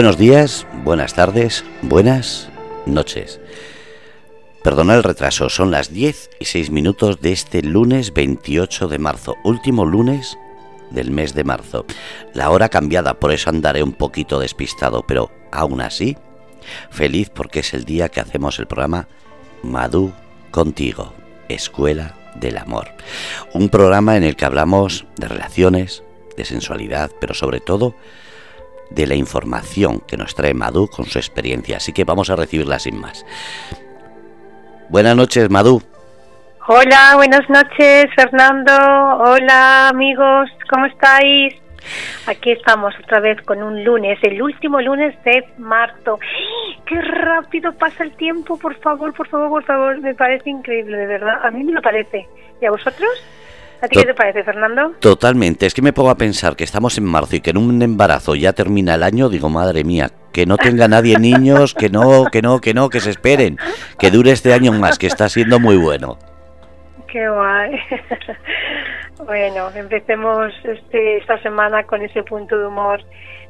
Buenos días, buenas tardes, buenas noches. Perdona el retraso, son las 10 y 6 minutos de este lunes 28 de marzo, último lunes del mes de marzo. La hora cambiada, por eso andaré un poquito despistado, pero aún así, feliz porque es el día que hacemos el programa Madú contigo, Escuela del Amor. Un programa en el que hablamos de relaciones, de sensualidad, pero sobre todo de la información que nos trae Madú con su experiencia. Así que vamos a recibirla sin más. Buenas noches, Madú. Hola, buenas noches, Fernando. Hola, amigos, ¿cómo estáis? Aquí estamos otra vez con un lunes, el último lunes de marzo. ¡Qué rápido pasa el tiempo! Por favor, por favor, por favor. Me parece increíble, de verdad. A mí me lo parece. ¿Y a vosotros? ¿A ti qué te parece, Fernando? Totalmente. Es que me pongo a pensar que estamos en marzo y que en un embarazo ya termina el año. Digo, madre mía, que no tenga nadie niños, que no, que no, que no, que se esperen. Que dure este año más, que está siendo muy bueno. Qué guay. bueno, empecemos este, esta semana con ese punto de humor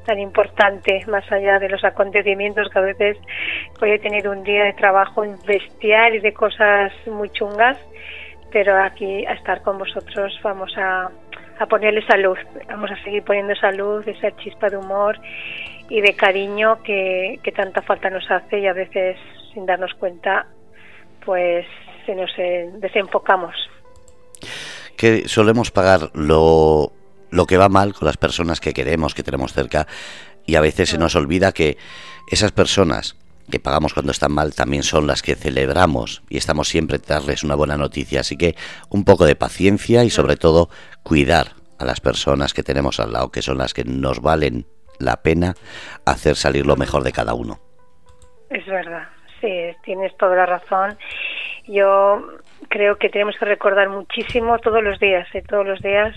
tan importante, más allá de los acontecimientos que a veces puede tener un día de trabajo bestial y de cosas muy chungas pero aquí a estar con vosotros vamos a, a ponerle salud, vamos a seguir poniendo salud, esa chispa de humor y de cariño que, que tanta falta nos hace y a veces sin darnos cuenta pues se nos eh, desenfocamos. Que solemos pagar lo, lo que va mal con las personas que queremos, que tenemos cerca y a veces se nos olvida que esas personas que pagamos cuando están mal también son las que celebramos y estamos siempre darles una buena noticia. Así que un poco de paciencia y sobre todo cuidar a las personas que tenemos al lado, que son las que nos valen la pena hacer salir lo mejor de cada uno. Es verdad, sí, tienes toda la razón. Yo creo que tenemos que recordar muchísimo todos los días, ¿eh? todos los días,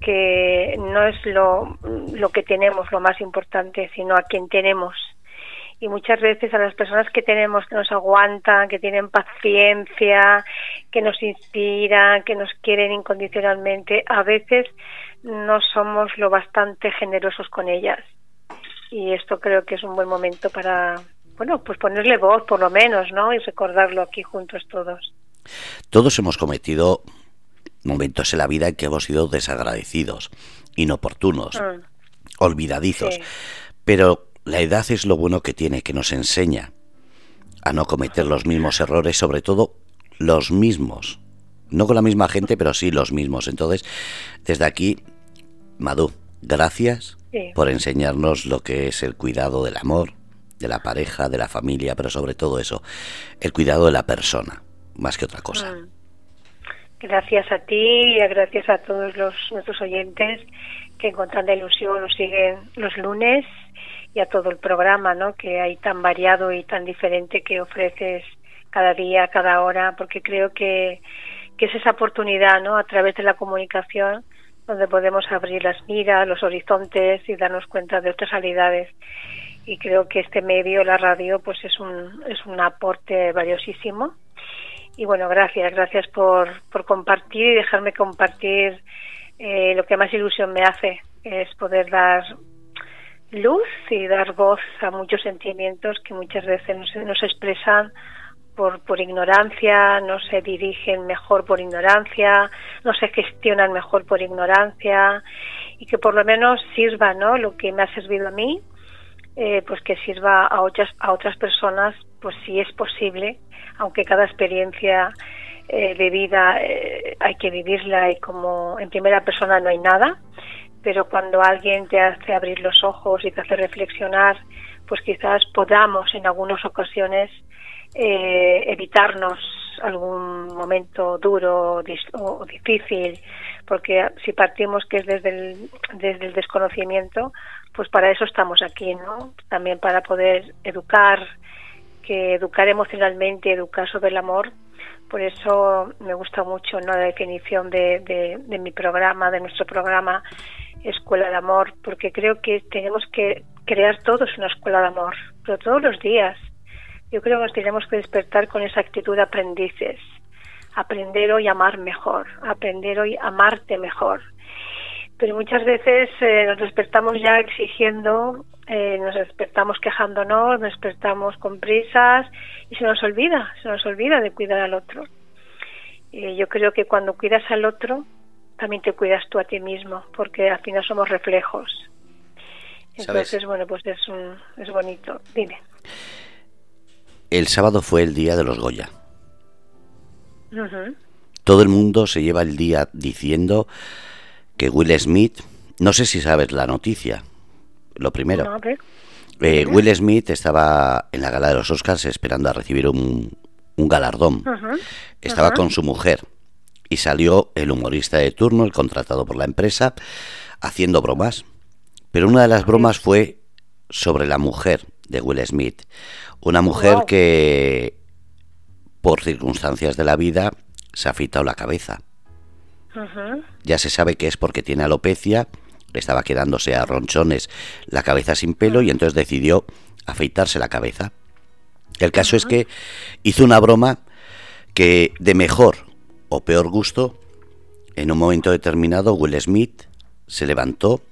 que no es lo, lo que tenemos lo más importante, sino a quien tenemos y muchas veces a las personas que tenemos, que nos aguantan, que tienen paciencia, que nos inspiran, que nos quieren incondicionalmente, a veces no somos lo bastante generosos con ellas. Y esto creo que es un buen momento para, bueno, pues ponerle voz por lo menos, ¿no? Y recordarlo aquí juntos todos. Todos hemos cometido momentos en la vida en que hemos sido desagradecidos, inoportunos, mm. olvidadizos. Pero la edad es lo bueno que tiene, que nos enseña a no cometer los mismos errores, sobre todo los mismos. No con la misma gente, pero sí los mismos. Entonces, desde aquí, Madú, gracias por enseñarnos lo que es el cuidado del amor, de la pareja, de la familia, pero sobre todo eso, el cuidado de la persona, más que otra cosa. Mm. Gracias a ti y gracias a todos los, nuestros oyentes que con tanta ilusión nos siguen los lunes y a todo el programa, ¿no? Que hay tan variado y tan diferente que ofreces cada día, cada hora, porque creo que, que es esa oportunidad, ¿no? A través de la comunicación donde podemos abrir las miras, los horizontes y darnos cuenta de otras realidades. Y creo que este medio, la radio, pues es un, es un aporte valiosísimo. Y bueno, gracias, gracias por, por compartir y dejarme compartir eh, lo que más ilusión me hace, es poder dar luz y dar voz a muchos sentimientos que muchas veces no se, nos expresan por, por ignorancia, no se dirigen mejor por ignorancia, no se gestionan mejor por ignorancia y que por lo menos sirva, ¿no? Lo que me ha servido a mí, eh, pues que sirva a otras, a otras personas, pues si es posible, aunque cada experiencia eh, de vida eh, hay que vivirla y como en primera persona no hay nada, pero cuando alguien te hace abrir los ojos y te hace reflexionar, pues quizás podamos en algunas ocasiones eh, evitarnos algún momento duro o difícil, porque si partimos que es desde el, desde el desconocimiento, pues para eso estamos aquí, ¿no? También para poder educar, que educar emocionalmente, educar sobre el amor. Por eso me gusta mucho ¿no? la definición de, de mi programa, de nuestro programa, escuela de amor, porque creo que tenemos que crear todos una escuela de amor, pero todos los días. Yo creo que nos tenemos que despertar con esa actitud de aprendices, aprender hoy a amar mejor, aprender hoy a amarte mejor. Pero muchas veces eh, nos despertamos ya exigiendo eh, nos despertamos quejándonos, nos despertamos con prisas y se nos olvida, se nos olvida de cuidar al otro. Y yo creo que cuando cuidas al otro, también te cuidas tú a ti mismo, porque al final somos reflejos. Entonces, bueno, pues es, un, es bonito. Dime. El sábado fue el día de los Goya. Todo el mundo se lleva el día diciendo que Will Smith, no sé si sabes la noticia, lo primero. Eh, Will Smith estaba en la gala de los Oscars esperando a recibir un, un galardón. Estaba con su mujer y salió el humorista de turno, el contratado por la empresa, haciendo bromas. Pero una de las bromas fue sobre la mujer de Will Smith. Una mujer que, por circunstancias de la vida, se ha afeitado la cabeza. Ya se sabe que es porque tiene alopecia, le estaba quedándose a ronchones la cabeza sin pelo y entonces decidió afeitarse la cabeza. El caso es que hizo una broma que de mejor o peor gusto, en un momento determinado Will Smith se levantó,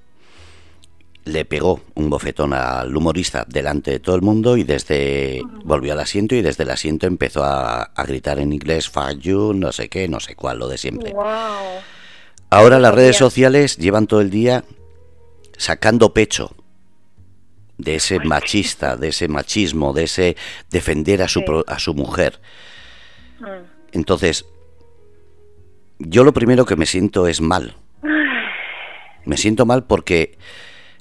le pegó un bofetón al humorista delante de todo el mundo y desde volvió al asiento y desde el asiento empezó a, gritar en inglés fuck you, no sé qué, no sé cuál, lo de siempre. Ahora las redes sociales llevan todo el día sacando pecho de ese machista, de ese machismo, de ese defender a su, a su mujer. Mm. Entonces, yo lo primero que me siento es mal. Me siento mal porque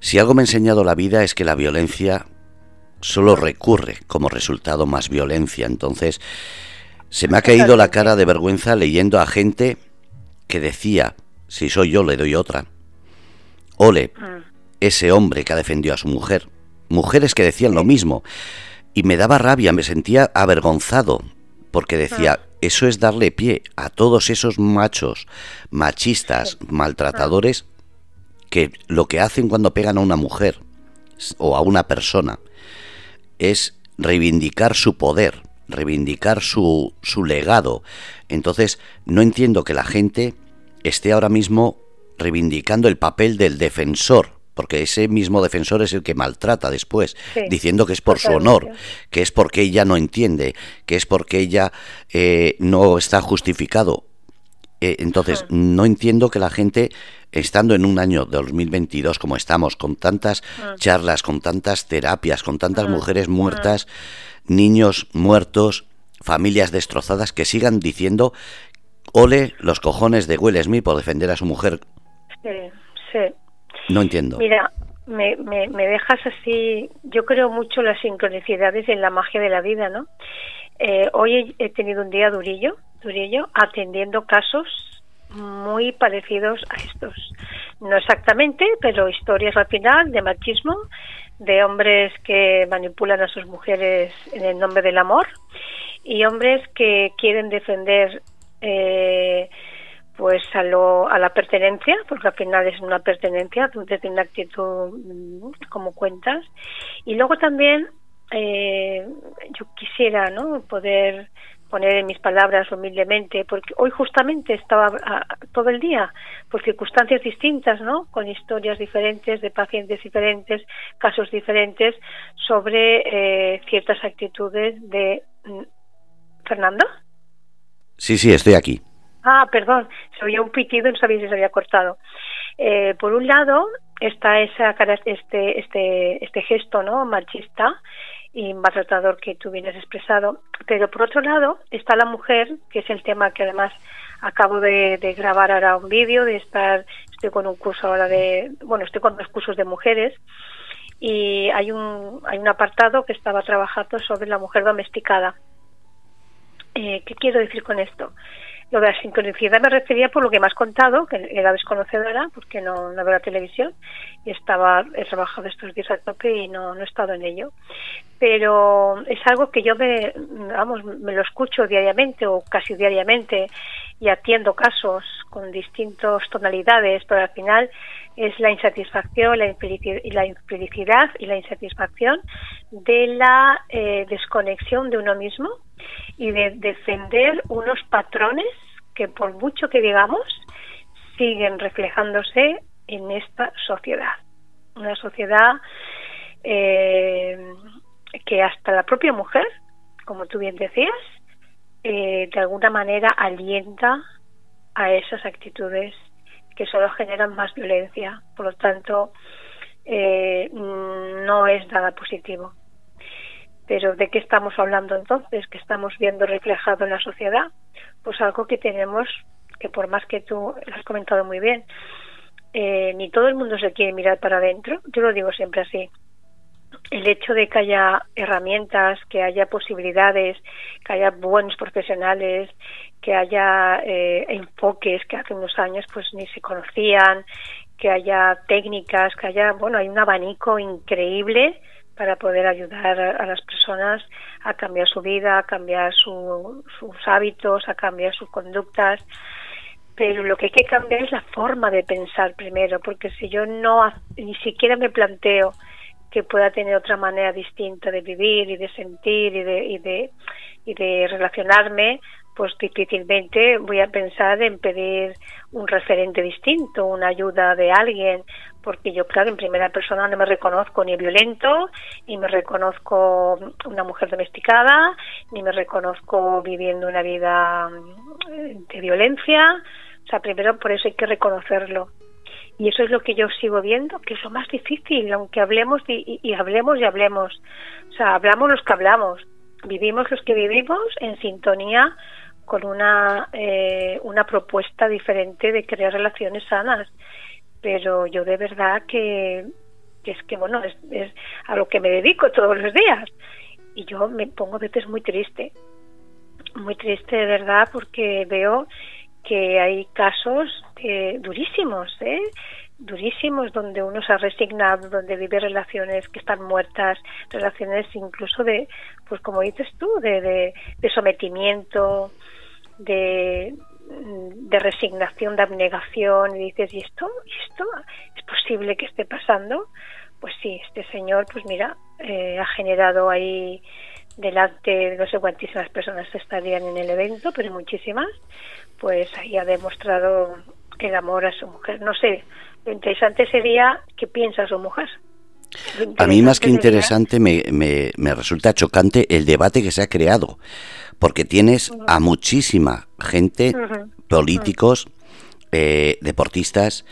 si algo me ha enseñado la vida es que la violencia solo recurre como resultado más violencia. Entonces, se me ha caído la cara de vergüenza leyendo a gente que decía, si soy yo le doy otra. Ole, ese hombre que ha defendido a su mujer mujeres que decían lo mismo. Y me daba rabia, me sentía avergonzado, porque decía, eso es darle pie a todos esos machos, machistas, maltratadores, que lo que hacen cuando pegan a una mujer o a una persona es reivindicar su poder, reivindicar su, su legado. Entonces, no entiendo que la gente esté ahora mismo reivindicando el papel del defensor porque ese mismo defensor es el que maltrata después, diciendo que es por su honor, que es porque ella no entiende, que es porque ella eh, no está justificado. Eh, entonces, no entiendo que la gente, estando en un año de 2022 como estamos, con tantas charlas, con tantas terapias, con tantas mujeres muertas, niños muertos, familias destrozadas, que sigan diciendo, ole los cojones de Will Smith por defender a su mujer. Sí, sí. No entiendo. Mira, me, me, dejas así. Yo creo mucho las sincronicidades en la magia de la vida, ¿no? Eh, hoy he, tenido un día durillo, durillo, atendiendo casos muy parecidos a estos. No exactamente, pero historias al final de machismo, de hombres que manipulan a sus mujeres en el nombre del amor y hombres que quieren defender eh, pues a, lo, a la pertenencia, porque al final es una pertenencia desde una actitud mm, como cuentas. Y luego también eh, yo quisiera ¿no? poder poner en mis palabras humildemente, porque hoy justamente estaba todo el día, por circunstancias distintas, ¿no? Con historias diferentes, de pacientes diferentes, casos diferentes, sobre eh, ciertas actitudes de... Mm, ¿Fernando? Sí, sí, estoy aquí. Ah, perdón, se oía un pitido y no sabía si se había cortado. Eh, por un lado está esa, este, este, este gesto no machista y maltratador que tú vienes expresado, pero por otro lado está la mujer, que es el tema que además acabo de, grabar ahora un vídeo, de estar, estoy con un curso ahora de, bueno, estoy con dos cursos de mujeres y hay un, hay un apartado que estaba trabajando sobre la mujer domesticada. Eh, ¿Qué quiero decir con esto? Lo de la sincronicidad me refería por lo que me has contado, que era desconocedora, porque no, no veo la televisión y estaba, he trabajado estos días a tope y no, no he estado en ello. Pero es algo que yo me, vamos, me lo escucho diariamente o casi diariamente y atiendo casos con distintas tonalidades, pero al final es la insatisfacción, la infelicidad y la insatisfacción de la eh, desconexión de uno mismo y de defender unos patrones que por mucho que digamos siguen reflejándose en esta sociedad. Una sociedad eh, que hasta la propia mujer, como tú bien decías, eh, de alguna manera alienta a esas actitudes que solo generan más violencia. Por lo tanto, eh, no es nada positivo. Pero ¿de qué estamos hablando entonces? ¿Qué estamos viendo reflejado en la sociedad? Pues algo que tenemos, que por más que tú lo has comentado muy bien, eh, ni todo el mundo se quiere mirar para adentro, yo lo digo siempre así. El hecho de que haya herramientas, que haya posibilidades, que haya buenos profesionales, que haya eh, enfoques que hace unos años pues ni se conocían, que haya técnicas, que haya, bueno, hay un abanico increíble para poder ayudar a, las personas a cambiar su vida, a cambiar sus hábitos, a cambiar sus conductas. Pero lo que hay que cambiar es la forma de pensar primero, porque si yo no ni siquiera me planteo que pueda tener otra manera distinta de vivir y de sentir y de, y de, y de relacionarme, pues difícilmente voy a pensar en pedir un referente distinto, una ayuda de alguien, porque yo, claro, en primera persona no me reconozco ni violento, ni me reconozco una mujer domesticada, ni me reconozco viviendo una vida mm, de violencia. O sea, primero por eso hay que reconocerlo. Y eso es lo que yo sigo viendo, que es lo más difícil, aunque hablemos y, y hablemos y hablemos. O sea, hablamos los que hablamos, vivimos los que vivimos en sintonía con una, eh, una propuesta diferente de crear relaciones sanas. Pero yo de verdad que, es que, bueno, es, es a lo que me dedico todos los días. Y yo me pongo a veces muy triste, muy triste de verdad porque veo que hay casos eh, durísimos, ¿eh? durísimos donde uno se ha resignado, donde vive relaciones que están muertas, relaciones incluso de, pues como dices tú, de, de, de sometimiento, de, de resignación, de abnegación, y dices, ¿y esto? ¿Y esto es posible que esté pasando? Pues sí, este señor, pues mira, eh, ha generado ahí delante, no sé cuántísimas personas estarían en el evento, pero muchísimas, pues ahí ha demostrado el amor a su mujer. No sé, lo interesante sería qué piensa su mujer. A mí más que interesante me, me, me resulta chocante el debate que se ha creado porque tienes a muchísima gente, políticos, eh, deportistas,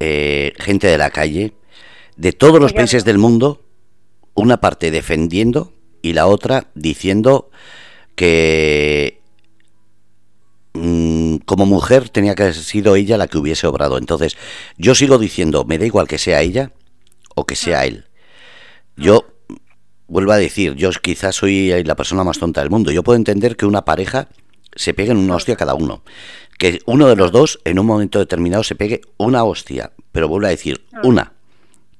eh, gente de la calle, de todos los países del mundo, una parte defendiendo y la otra diciendo que como mujer tenía que haber sido ella la que hubiese obrado. Entonces, yo sigo diciendo, me da igual que sea ella o que sea él. Yo vuelvo a decir, yo quizás soy la persona más tonta del mundo. Yo puedo entender que una pareja se pegue en una hostia cada uno. Que uno de los dos en un momento determinado se pegue una hostia. Pero vuelvo a decir, ah. una.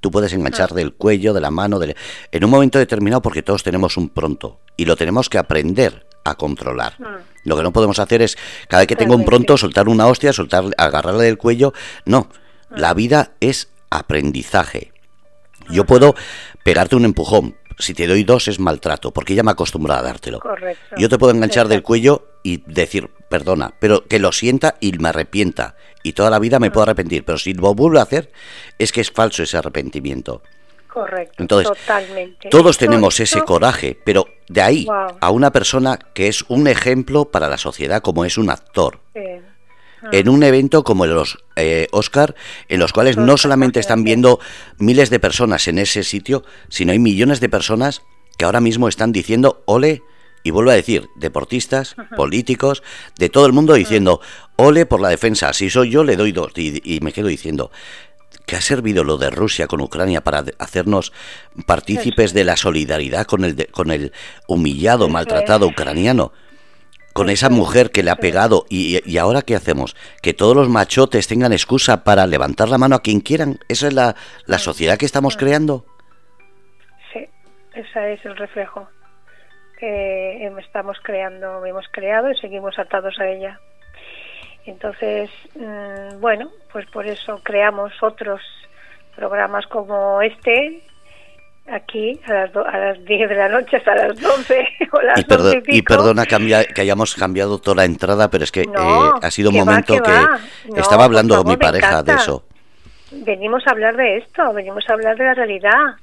Tú puedes enganchar del cuello, de la mano, de... en un momento determinado porque todos tenemos un pronto. Y lo tenemos que aprender a controlar. Ah. Lo que no podemos hacer es, cada vez que tengo un pronto, soltar una hostia, soltar, agarrarle del cuello. No, la vida es aprendizaje. Yo puedo pegarte un empujón, si te doy dos es maltrato, porque ella me acostumbra a dártelo. Correcto. Yo te puedo enganchar del cuello y decir, perdona, pero que lo sienta y me arrepienta. Y toda la vida me puedo arrepentir, pero si lo vuelvo a hacer, es que es falso ese arrepentimiento. Correcto. Entonces, totalmente. todos tenemos ese coraje, pero de ahí a una persona que es un ejemplo para la sociedad, como es un actor. Sí. En un evento como los eh, Oscar, en los cuales no solamente están viendo miles de personas en ese sitio, sino hay millones de personas que ahora mismo están diciendo ole, y vuelvo a decir, deportistas, políticos, de todo el mundo diciendo ole por la defensa, si soy yo le doy dos, y, me quedo diciendo, ¿qué ha servido lo de Rusia con Ucrania para hacernos partícipes de la solidaridad con el, con el humillado, maltratado ucraniano? con esa mujer que le ha pegado y, ahora qué hacemos? Que todos los machotes tengan excusa para levantar la mano a quien quieran. ¿Esa es la, la sociedad que estamos creando? Sí, ese es el reflejo que estamos creando, hemos creado y seguimos atados a ella. Entonces, mm, bueno, pues por eso creamos otros programas como este aquí a las, a las 10 de la noche hasta las 12 o las y, y, perdona que hayamos cambiado toda la entrada, pero es que eh, ha sido un momento que, estaba hablando mi pareja de eso. Venimos a hablar de esto, venimos a hablar de la realidad.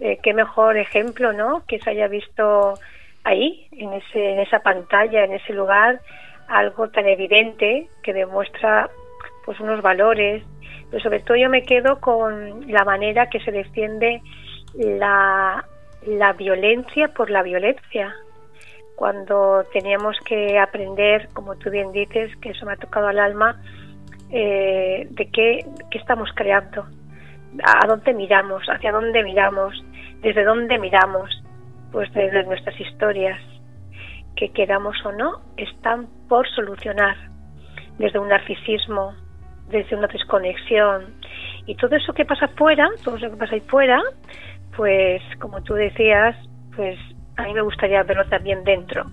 eh, qué mejor ejemplo, ¿no? Que se haya visto ahí, en, ese, en esa pantalla, en ese lugar, algo tan evidente que demuestra pues unos valores, pero sobre todo yo me quedo con la manera que se defiende la, la violencia por la violencia. Cuando teníamos que aprender, como tú bien dices, que eso me ha tocado al alma, eh, de qué, qué estamos creando, a dónde miramos, hacia dónde miramos, desde dónde miramos, pues desde nuestras historias, que queramos o no, están por solucionar, desde un narcisismo, desde una desconexión. Y todo eso que pasa fuera, todo eso que pasa ahí fuera, pues como tú decías, pues a mí me gustaría verlo también dentro,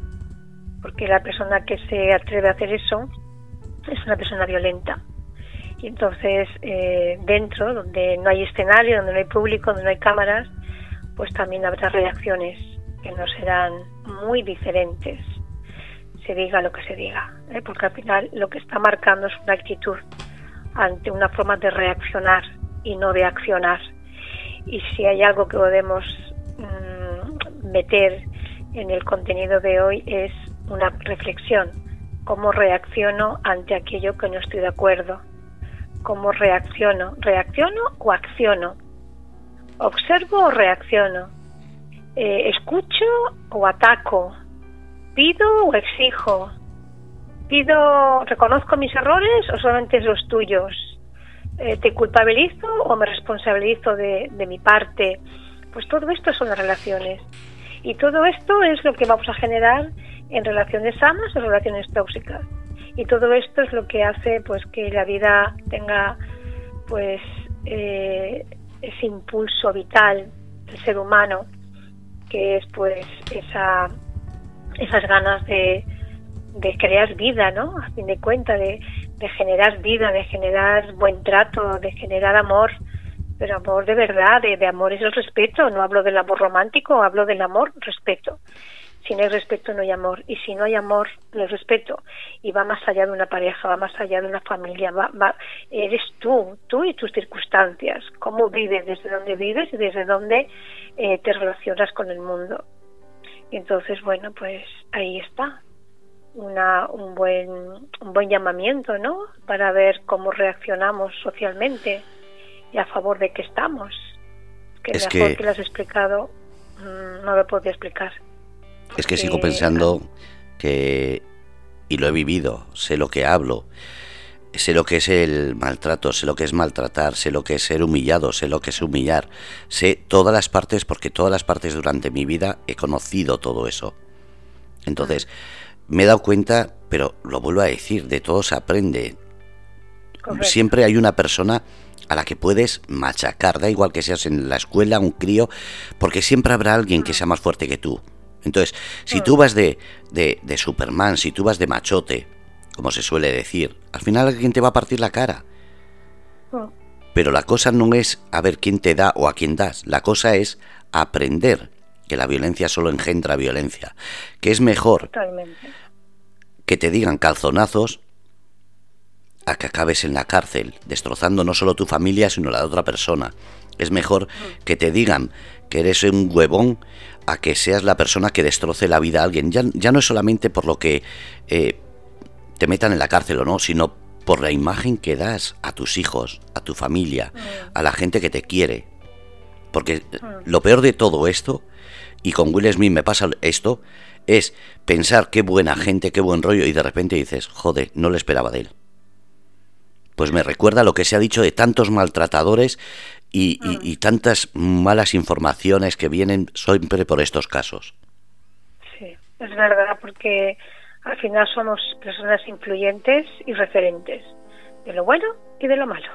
porque la persona que se atreve a hacer eso es una persona violenta. Y entonces eh, dentro, donde no hay escenario, donde no hay público, donde no hay cámaras, pues también habrá reacciones que no serán muy diferentes, se diga lo que se diga, ¿eh? porque al final lo que está marcando es una actitud ante una forma de reaccionar y no de accionar. Y si hay algo que podemos mm, meter en el contenido de hoy es una reflexión, cómo reacciono ante aquello que no estoy de acuerdo, cómo reacciono, reacciono o acciono, observo o reacciono, eh, escucho o ataco, pido o exijo, pido, reconozco mis errores o solamente los tuyos, eh, te culpabilizo o me responsabilizo de, de mi parte. Pues todo esto son las relaciones. Y todo esto es lo que vamos a generar en relaciones sanas o relaciones tóxicas. Y todo esto es lo que hace pues que la vida tenga pues eh, ese impulso vital del ser humano que es pues esa esas ganas de, de crear vida, ¿no? A fin de cuentas, de, de generar vida, de generar buen trato, de generar amor, pero amor de verdad, de, de amor es el respeto, no hablo del amor romántico, hablo del amor, respeto. Si no hay respeto, no hay amor. Y si no hay amor, no hay respeto. Y va más allá de una pareja, va más allá de una familia. Va, va, eres tú, tú y tus circunstancias. Cómo vives, desde dónde vives y desde dónde eh, te relacionas con el mundo. Y entonces, bueno, pues ahí está. Una, un, buen, un buen llamamiento, ¿no? Para ver cómo reaccionamos socialmente y a favor de qué estamos. Que Es mejor que- que, lo has explicado, mm, no lo podía explicar. Es que sigo pensando que, y lo he vivido, sé lo que hablo, sé lo que es el maltrato, sé lo que es maltratar, sé lo que es ser humillado, sé lo que es humillar, sé todas las partes porque todas las partes durante mi vida he conocido todo eso. Entonces, me he dado cuenta, pero lo vuelvo a decir, de todo se aprende. Correcto. Siempre hay una persona a la que puedes machacar, da igual que seas en la escuela, un crío, porque siempre habrá alguien que sea más fuerte que tú. Entonces, si tú vas de, de, de Superman, si tú vas de machote, como se suele decir, al final alguien te va a partir la cara. Mm. Pero la cosa no es a ver quién te da o a quién das, la cosa es aprender que la violencia solo engendra violencia, que es mejor Totalmente. que te digan calzonazos a que acabes en la cárcel, destrozando no solo tu familia, sino la de otra persona. Es mejor que te digan que eres un huevón a que seas la persona que destroce la vida a alguien. Ya, ya no es solamente por lo que eh, te metan en la cárcel o no, sino por la imagen que das a tus hijos, a tu familia, a la gente que te quiere. Porque lo peor de todo esto, y con Will Smith me pasa esto, es pensar qué buena gente, qué buen rollo, y de repente dices, joder, no lo esperaba de él. Pues me recuerda lo que se ha dicho de tantos maltratadores y, y- y tantas malas informaciones que vienen siempre por estos casos. Sí, es verdad, porque al final somos personas influyentes y referentes de lo bueno y de lo malo.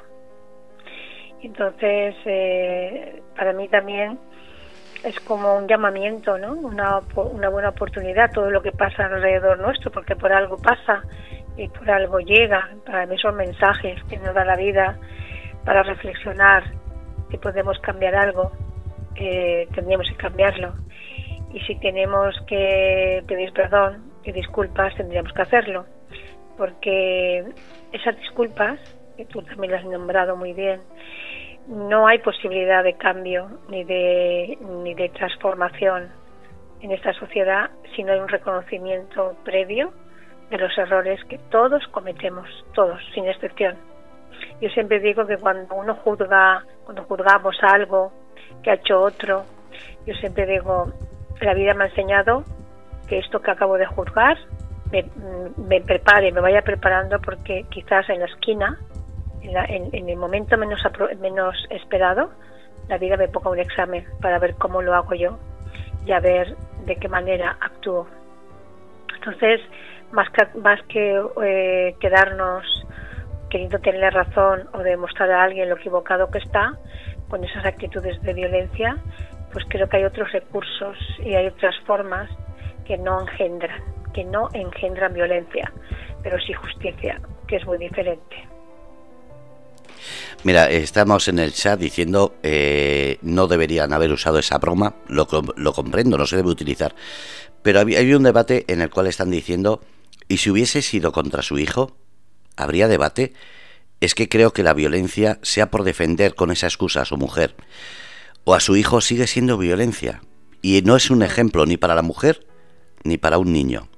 Entonces, eh, para mí también es como un llamamiento, ¿no? Una, una buena oportunidad, todo lo que pasa alrededor nuestro, porque por algo pasa y por algo llega. Para mí son mensajes que nos da la vida para reflexionar si podemos cambiar algo, eh, tendríamos que cambiarlo. Y si tenemos que pedir perdón y disculpas, tendríamos que hacerlo. Porque esas disculpas, que tú también las has nombrado muy bien, no hay posibilidad de cambio ni de, ni de transformación en esta sociedad si no hay un reconocimiento previo de los errores que todos cometemos, todos, sin excepción. Yo siempre digo que cuando uno juzga, cuando juzgamos algo que ha hecho otro, yo siempre digo, la vida me ha enseñado que esto que acabo de juzgar me, me prepare, me vaya preparando porque quizás en la esquina, en, en, el momento menos, menos esperado, la vida me ponga un examen para ver cómo lo hago yo y a ver de qué manera actúo. Entonces, más que, más que eh, quedarnos queriendo tener razón o demostrar a alguien lo equivocado que está con esas actitudes de violencia, pues creo que hay otros recursos y hay otras formas que no engendran, que no engendran violencia, pero sí justicia, que es muy diferente. Mira, estamos en el chat diciendo eh, no deberían haber usado esa broma, lo, lo comprendo, no se debe utilizar, pero hay un debate en el cual están diciendo, ¿y si hubiese sido contra su hijo? ¿Habría debate? Es que creo que la violencia, sea por defender con esa excusa a su mujer o a su hijo, sigue siendo violencia. Y no es un ejemplo ni para la mujer ni para un niño.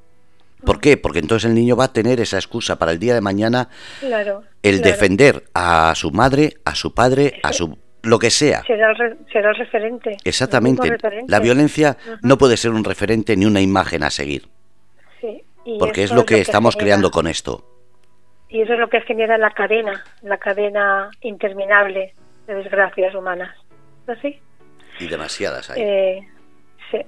¿Por qué? Porque entonces el niño va a tener esa excusa para el día de mañana el defender a su madre, a su padre, a su lo que sea. Será el, referente. Exactamente. La violencia no puede ser un referente ni una imagen a seguir. Sí. porque es lo que, estamos creando con esto. Y eso es lo que genera la cadena, la cadena interminable de desgracias humanas. ¿Así? Y demasiadas hay. Eh, sí,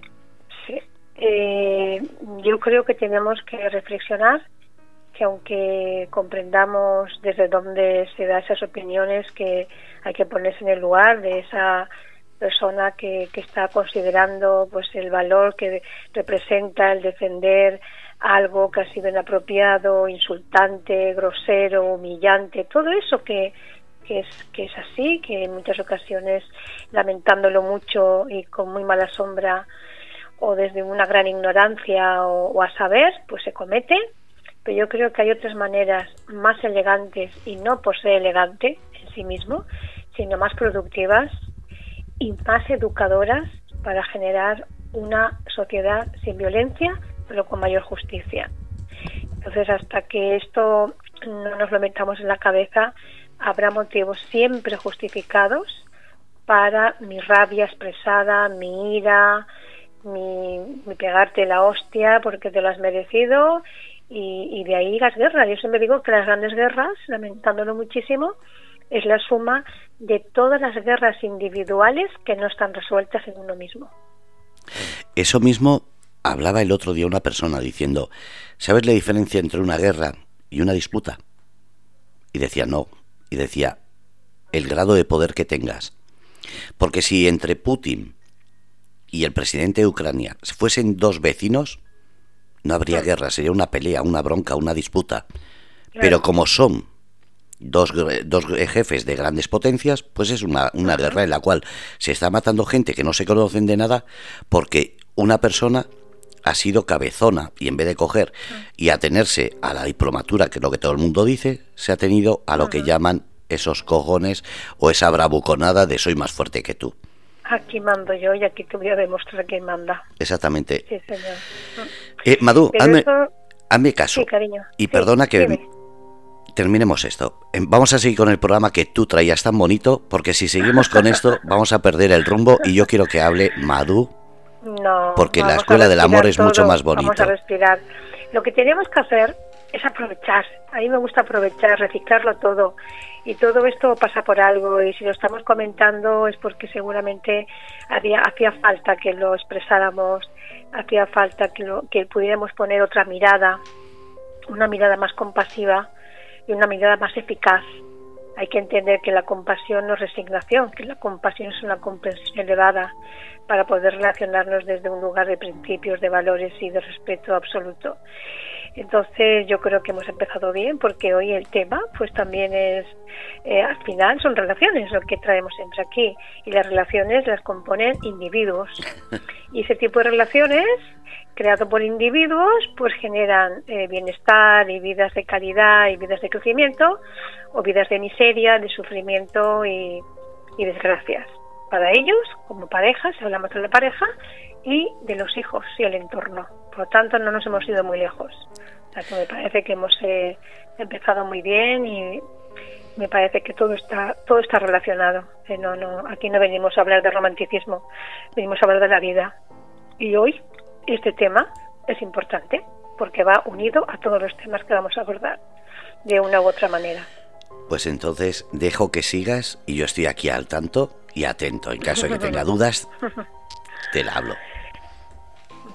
sí. Eh, yo creo que tenemos que reflexionar que aunque comprendamos desde dónde se dan esas opiniones, que hay que ponerse en el lugar de esa persona que, que está considerando pues el valor que representa el defender algo sido inapropiado, insultante, grosero, humillante, todo eso que, que es que es así, que en muchas ocasiones lamentándolo mucho y con muy mala sombra o desde una gran ignorancia o, a saber, pues se comete. Pero yo creo que hay otras maneras más elegantes y no por ser elegante en sí mismo, sino más productivas y más educadoras para generar una sociedad sin violencia, pero con mayor justicia. Entonces, hasta que esto no nos lo metamos en la cabeza, habrá motivos siempre justificados para mi rabia expresada, mi ira, mi, pegarte la hostia porque te lo has merecido y, de ahí las guerras. Yo siempre digo que las grandes guerras, lamentándolo muchísimo, es la suma de todas las guerras individuales que no están resueltas en uno mismo. Eso mismo hablaba el otro día una persona diciendo, ¿sabes la diferencia entre una guerra y una disputa? Y decía, no. Y decía, el grado de poder que tengas. Porque si entre Putin y el presidente de Ucrania fuesen dos vecinos, no habría guerra, sería una pelea, una bronca, una disputa. Pero como son dos, dos jefes de grandes potencias, pues es una, una guerra en la cual se está matando gente que no se conocen de nada porque una persona ha sido cabezona y en vez de coger y atenerse a la diplomatura, que es lo que todo el mundo dice, se ha tenido a lo que llaman esos cojones o esa bravuconada de soy más fuerte que tú. Aquí mando yo y aquí te voy a demostrar quién manda. Exactamente. Sí, señor. Eh, Madu, hazme, caso. cariño. Y perdona que terminemos esto. Em, vamos a seguir con el programa que tú traías tan bonito, porque si seguimos con esto vamos a perder el rumbo y yo quiero que hable Madu. No. Porque la escuela del amor es mucho más bonito. Vamos a respirar. Lo que tenemos que hacer es aprovechar. A mí me gusta aprovechar, reciclarlo todo. Y todo esto pasa por algo. Y si lo estamos comentando es porque seguramente había, hacía falta que lo expresáramos, hacía falta que, lo, que pudiéramos poner otra mirada, una mirada más compasiva y una mirada más eficaz. Hay que entender que la compasión no es resignación, que la compasión es una comprensión elevada para poder relacionarnos desde un lugar de principios, de valores y de respeto absoluto. Entonces yo creo que hemos empezado bien porque hoy el tema pues también es, eh, al final son relaciones lo que traemos siempre aquí y las relaciones las componen individuos y ese tipo de relaciones creado por individuos pues generan eh, bienestar y vidas de calidad y vidas de crecimiento o vidas de miseria, de sufrimiento y, y desgracias. Para ellos, como pareja, si hablamos de la pareja, y de los hijos y el entorno. Por lo tanto, no nos hemos ido muy lejos. O sea, que me parece que hemos eh, empezado muy bien y me parece que todo está todo está relacionado. Eh, no, no, aquí no venimos a hablar de romanticismo, venimos a hablar de la vida. Y hoy este tema es importante porque va unido a todos los temas que vamos a abordar de una u otra manera. Pues entonces dejo que sigas y yo estoy aquí al tanto y atento. En caso de que tenga dudas, te la hablo.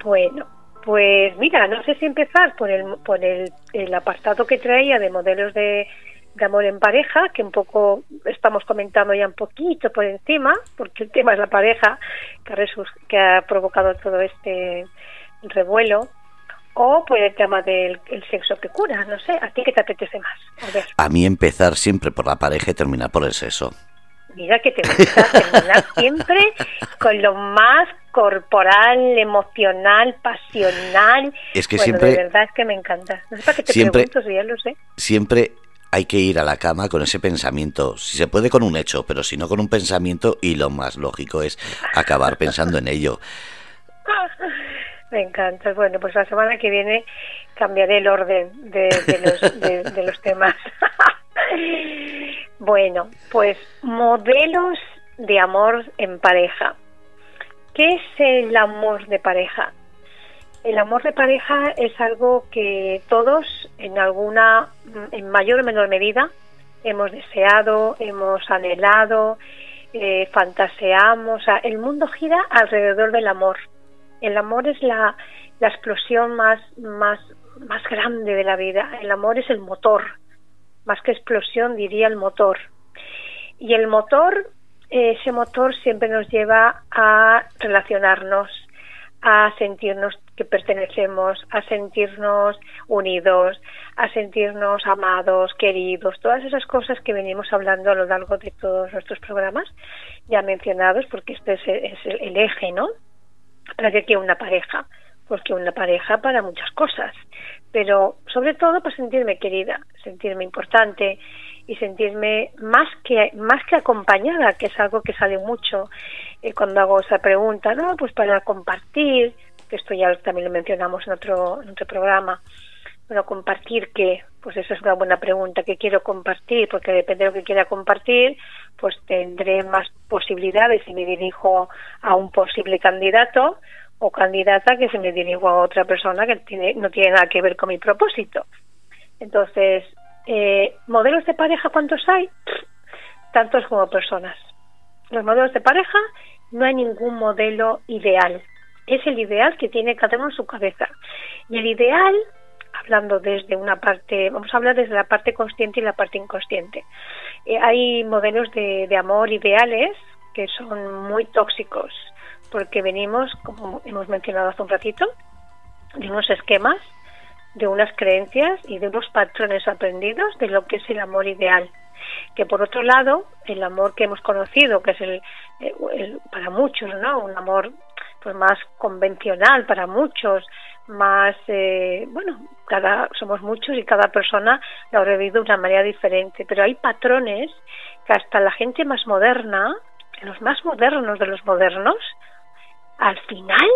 Bueno, pues mira, no sé si empezar por el, por el, apartado que traía de modelos de, amor en pareja, que un poco estamos comentando ya un poquito por encima, porque el tema es la pareja que ha, que ha provocado todo este revuelo, o por el tema del sexo que cura, no sé, ¿a ti qué te apetece más? A, a mí empezar siempre por la pareja y terminar por el sexo. Mira que te gusta terminar siempre con lo más corporal, emocional, pasional. Es que siempre. De verdad es que me encanta. No sé para qué te siempre, pregunto, si ya lo sé. Siempre hay que ir a la cama con ese pensamiento. Si se puede con un hecho, pero si no con un pensamiento, y lo más lógico es acabar pensando en ello. Me encanta. Bueno, pues la semana que viene cambiaré el orden de, los, de los temas. Bueno, pues modelos de amor en pareja. ¿Qué es el amor de pareja? El amor de pareja es algo que todos, en alguna, en mayor o menor medida, hemos deseado, hemos anhelado, eh, fantaseamos. el mundo gira alrededor del amor. El amor es la, la explosión más, más, más grande de la vida. El amor es el motor más que explosión diría el motor. Y el motor, ese motor siempre nos lleva a relacionarnos, a sentirnos que pertenecemos, a sentirnos unidos, a sentirnos amados, queridos, todas esas cosas que venimos hablando a lo largo de todos nuestros programas ya mencionados, porque este es, el, eje, ¿no? Para que quiera una pareja, porque una pareja para muchas cosas, pero sobre todo para sentirme querida, sentirme importante y sentirme más que más que acompañada, que es algo que sale mucho eh, cuando hago esa pregunta, no, pues para compartir, que esto ya también lo mencionamos en otro en otro programa. Bueno, compartir qué, pues esa es una buena pregunta, ¿qué quiero compartir? Porque depende de lo que quiera compartir, pues tendré más posibilidades si me dirijo a un posible candidato o candidata que se me dirijo a otra persona que tiene, no tiene nada que ver con mi propósito. Entonces, eh, ¿modelos de pareja cuántos hay? Tantos como personas. Los modelos de pareja no hay ningún modelo ideal. Es el ideal que tiene cada uno en su cabeza. Y el ideal, hablando desde una parte, vamos a hablar desde la parte consciente y la parte inconsciente. Eh, hay modelos de, de amor ideales que son muy tóxicos, porque venimos, como hemos mencionado hace un ratito, de unos esquemas, de unas creencias y de unos patrones aprendidos de lo que es el amor ideal. Que por otro lado, el amor que hemos conocido, que es el, para muchos, ¿no? Un amor pues más convencional para muchos, más eh, bueno, cada somos muchos y cada persona lo ha vivido de una manera diferente, pero hay patrones que hasta la gente más moderna, los más modernos de los modernos, al final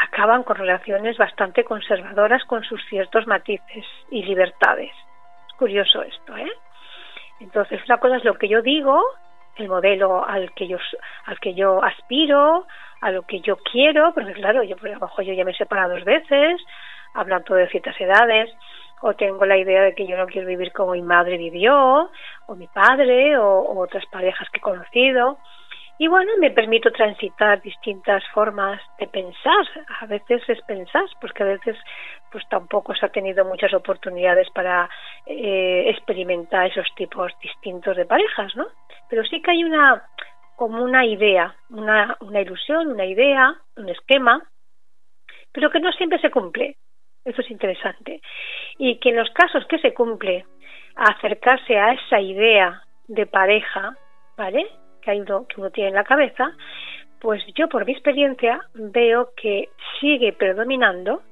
acaban con relaciones bastante conservadoras con sus ciertos matices y libertades. Es curioso esto, ¿eh? Entonces, una cosa es lo que yo digo, el modelo al que yo al que yo aspiro, a lo que yo quiero, porque claro, yo por ejemplo yo ya me he separado dos veces, hablando de ciertas edades, o tengo la idea de que yo no quiero vivir como mi madre vivió, o mi padre, o otras parejas que he conocido. Y bueno, me permito transitar distintas formas de pensar. A veces es pensar, porque a veces pues tampoco se ha tenido muchas oportunidades para eh, experimentar esos tipos distintos de parejas, ¿no? Pero sí que hay una como una idea, una, una ilusión, una idea, un esquema, pero que no siempre se cumple. Eso es interesante. Y que en los casos que se cumple, acercarse a esa idea de pareja, ¿vale? Que, hay uno, que uno tiene en la cabeza, pues yo por mi experiencia veo que sigue predominando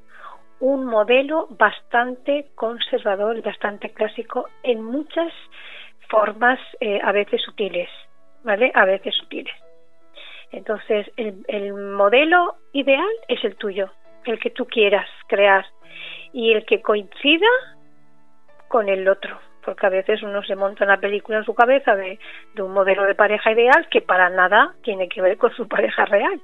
un modelo bastante conservador y bastante clásico en muchas formas eh, a veces sutiles, ¿vale? A veces sutiles. Entonces, el, el modelo ideal es el tuyo, el que tú quieras crear y el que coincida con el otro, porque a veces uno se monta una película en su cabeza de, un modelo de pareja ideal que para nada tiene que ver con su pareja real.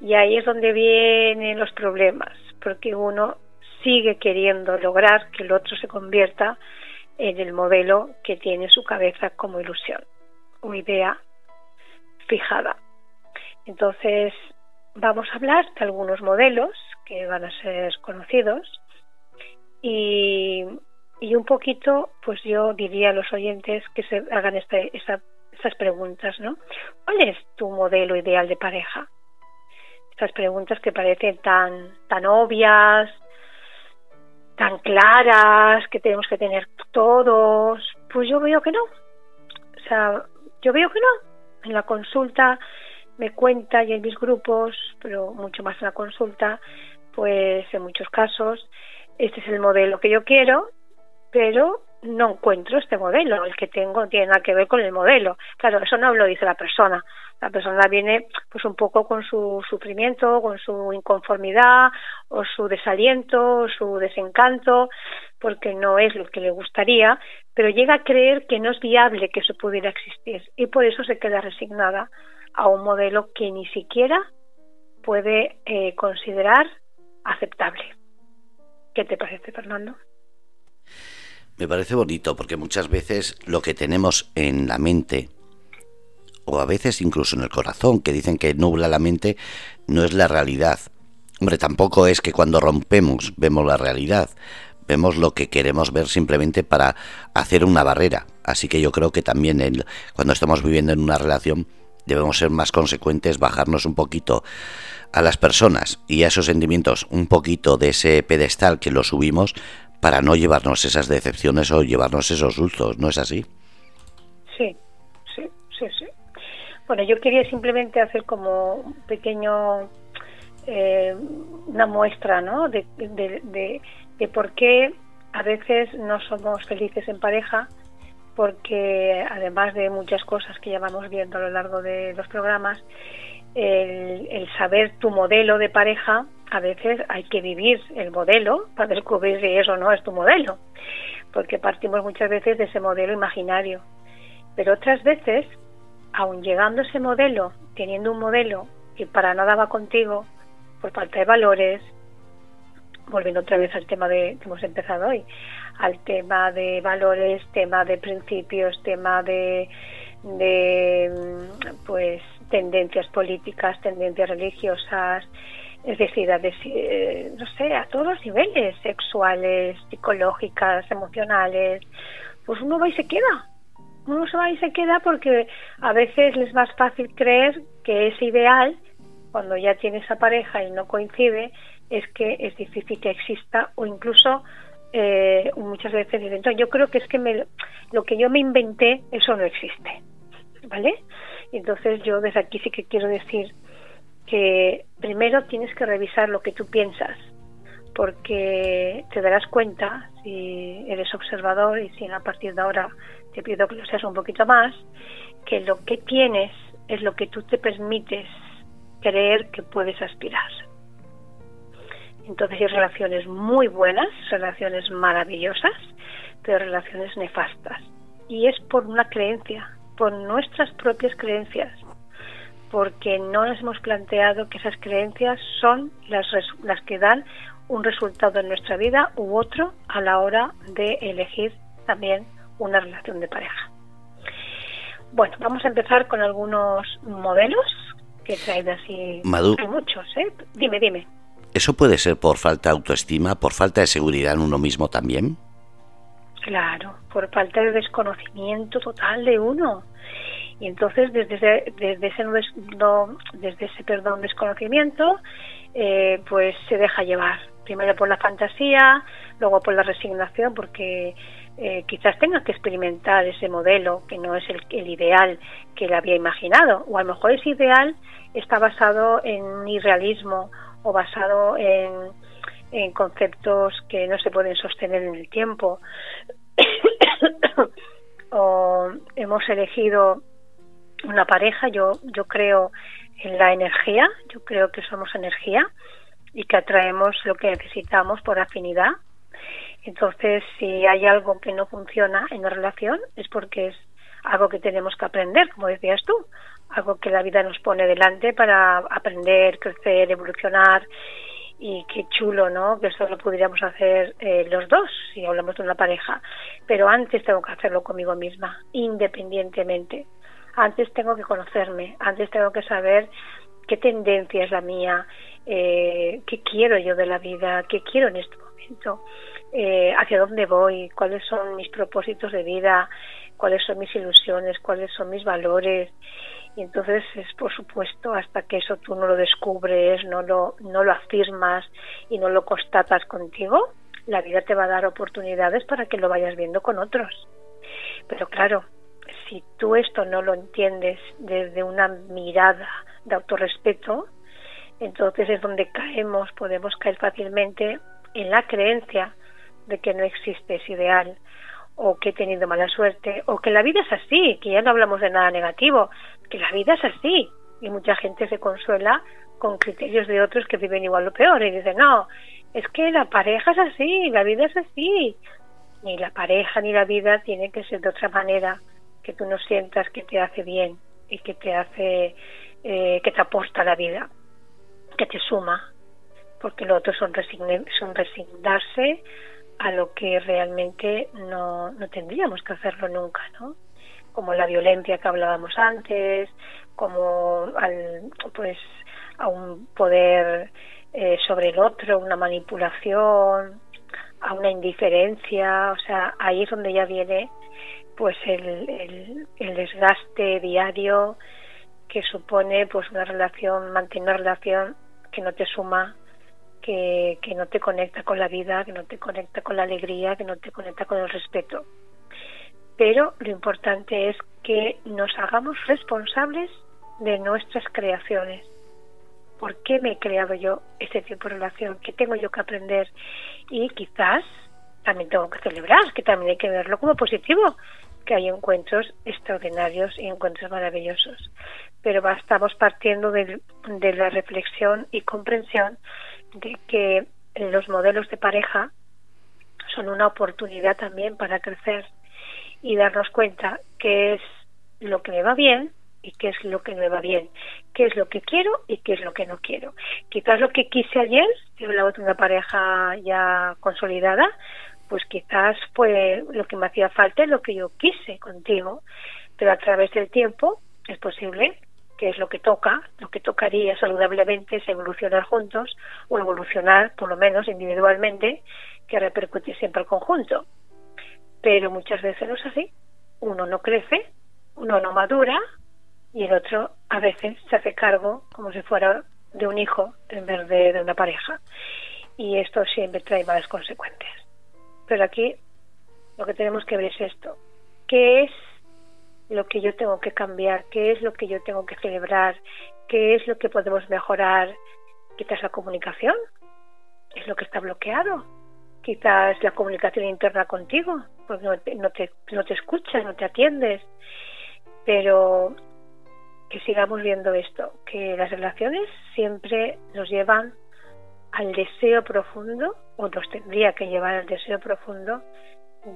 Y ahí es donde vienen los problemas, porque uno sigue queriendo lograr que el otro se convierta en el modelo que tiene su cabeza como ilusión o idea fijada. Entonces, vamos a hablar de algunos modelos que van a ser conocidos y, y un poquito, pues yo diría a los oyentes que se hagan esta, esta, estas preguntas, ¿no? ¿Cuál es tu modelo ideal de pareja? Estas preguntas que parecen tan, tan obvias, tan claras, que tenemos que tener todos, pues yo veo que no. O sea, yo veo que no. En la consulta me cuenta y en mis grupos, pero mucho más en la consulta, pues en muchos casos, este es el modelo que yo quiero, pero no encuentro este modelo, el que tengo tiene nada que ver con el modelo. Claro, eso no lo dice la persona. La persona viene pues un poco con su sufrimiento, con su inconformidad o su desaliento, o su desencanto, porque no es lo que le gustaría, pero llega a creer que no es viable que eso pudiera existir y por eso se queda resignada a un modelo que ni siquiera puede eh, considerar aceptable. ¿Qué te parece, Fernando? Me parece bonito porque muchas veces lo que tenemos en la mente, o a veces incluso en el corazón, que dicen que nubla la mente, no es la realidad. Hombre, tampoco es que cuando rompemos vemos la realidad, vemos lo que queremos ver simplemente para hacer una barrera. Así que yo creo que también cuando estamos viviendo en una relación debemos ser más consecuentes, bajarnos un poquito a las personas y a esos sentimientos, un poquito de ese pedestal que lo subimos para no llevarnos esas decepciones o llevarnos esos sustos, ¿no es así? Sí, sí, sí, sí. Bueno, yo quería simplemente hacer como un pequeño, eh, una muestra, ¿no? De, de, de, por qué a veces no somos felices en pareja, porque además de muchas cosas que ya vamos viendo a lo largo de los programas, el, el saber tu modelo de pareja a veces hay que vivir el modelo para descubrir si eso no es tu modelo, porque partimos muchas veces de ese modelo imaginario. Pero otras veces, aun llegando a ese modelo, teniendo un modelo que para nada va contigo, por falta de valores, volviendo otra vez al tema de que hemos empezado hoy, al tema de valores, tema de principios, tema de, de pues tendencias políticas, tendencias religiosas, es decir, a eh, no sé, a todos los niveles, sexuales, psicológicas, emocionales, pues uno va y se queda. Uno se va y se queda porque a veces es más fácil creer que es ideal, cuando ya tiene esa pareja y no coincide, es que es difícil que exista o incluso eh, muchas veces dicen, yo creo que es que me, lo que yo me inventé, eso no existe. ¿Vale? Entonces yo desde aquí sí que quiero decir que primero tienes que revisar lo que tú piensas, porque te darás cuenta, si eres observador y si a partir de ahora te pido que lo seas un poquito más, que lo que tienes es lo que tú te permites creer que puedes aspirar. Entonces hay relaciones muy buenas, relaciones maravillosas, pero relaciones nefastas. Y es por una creencia, por nuestras propias creencias porque no nos hemos planteado que esas creencias son las, las que dan un resultado en nuestra vida u otro a la hora de elegir también una relación de pareja. Bueno, vamos a empezar con algunos modelos que traen así. Hay muchos, ¿eh? Dime, dime. ¿Eso puede ser por falta de autoestima, por falta de seguridad en uno mismo también? Claro, por falta de desconocimiento total de uno. Y entonces desde ese, desde ese, no, desde ese perdón desconocimiento, eh, pues se deja llevar. Primero por la fantasía, luego por la resignación, porque eh, quizás tenga que experimentar ese modelo que no es el, el, ideal que le había imaginado, o a lo mejor ese ideal está basado en irrealismo o basado en conceptos que no se pueden sostener en el tiempo, o hemos elegido una pareja, yo, yo creo en la energía, yo creo que somos energía y que atraemos lo que necesitamos por afinidad. Entonces, si hay algo que no funciona en la relación, es porque es algo que tenemos que aprender, como decías tú, algo que la vida nos pone delante para aprender, crecer, evolucionar y qué chulo, ¿no? Que esto lo pudiéramos hacer eh, los dos, si hablamos de una pareja. Pero antes tengo que hacerlo conmigo misma, independientemente. Antes tengo que conocerme, antes tengo que saber qué tendencia es la mía, eh, qué quiero yo de la vida, qué quiero en este momento, eh, hacia dónde voy, cuáles son mis propósitos de vida, cuáles son mis ilusiones, cuáles son mis valores. Y entonces es por supuesto hasta que eso tú no lo descubres, no lo, no lo afirmas y no lo constatas contigo, la vida te va a dar oportunidades para que lo vayas viendo con otros. Pero claro, si tú esto no lo entiendes desde una mirada de autorrespeto, entonces es donde caemos, podemos caer fácilmente en la creencia de que no existe ese ideal o que he tenido mala suerte o que la vida es así, que ya no hablamos de nada negativo, que la vida es así. Y mucha gente se consuela con criterios de otros que viven igual o peor y dice no, es que la pareja es así, la vida es así, ni la pareja ni la vida tiene que ser de otra manera que tú no sientas que te hace bien y que te hace eh, que te aporta la vida, que te suma, porque lo otro son, son resignarse a lo que realmente no, no tendríamos que hacerlo nunca, ¿no? Como la violencia que hablábamos antes, como al, pues a un poder eh, sobre el otro, una manipulación, a una indiferencia, o sea, ahí es donde ya viene pues el, el, el desgaste diario que supone pues una relación, mantener una relación que no te suma que, que no te conecta con la vida, que no te conecta con la alegría, que no te conecta con el respeto. Pero lo importante es que nos hagamos responsables de nuestras creaciones. ¿Por qué me he creado yo este tipo de relación? ¿Qué tengo yo que aprender? Y quizás también tengo que celebrar, que también hay que verlo como positivo, que hay encuentros extraordinarios y encuentros maravillosos. Pero estamos partiendo de, de la reflexión y comprensión de que los modelos de pareja son una oportunidad también para crecer y darnos cuenta qué es lo que me va bien y qué es lo que me va bien, qué es lo que quiero y qué es lo que no quiero. Quizás lo que quise ayer, si hablaba de una pareja ya consolidada, pues quizás fue lo que me hacía falta y lo que yo quise contigo, pero a través del tiempo es posible que es lo que toca, lo que tocaría saludablemente es evolucionar juntos o evolucionar por lo menos individualmente, que repercute siempre al conjunto. Pero muchas veces no es así. Uno no crece, uno no madura y el otro a veces se hace cargo como si fuera de un hijo en vez de, de una pareja. Y esto siempre trae malas consecuencias. Pero aquí lo que tenemos que ver es esto. ¿Qué es lo que yo tengo que cambiar, qué es lo que yo tengo que celebrar, qué es lo que podemos mejorar. Quizás la comunicación es lo que está bloqueado. Quizás la comunicación interna contigo, porque no te, no te, no te escuchas, no te atiendes. Pero que sigamos viendo esto, que las relaciones siempre nos llevan al deseo profundo, o nos tendría que llevar al deseo profundo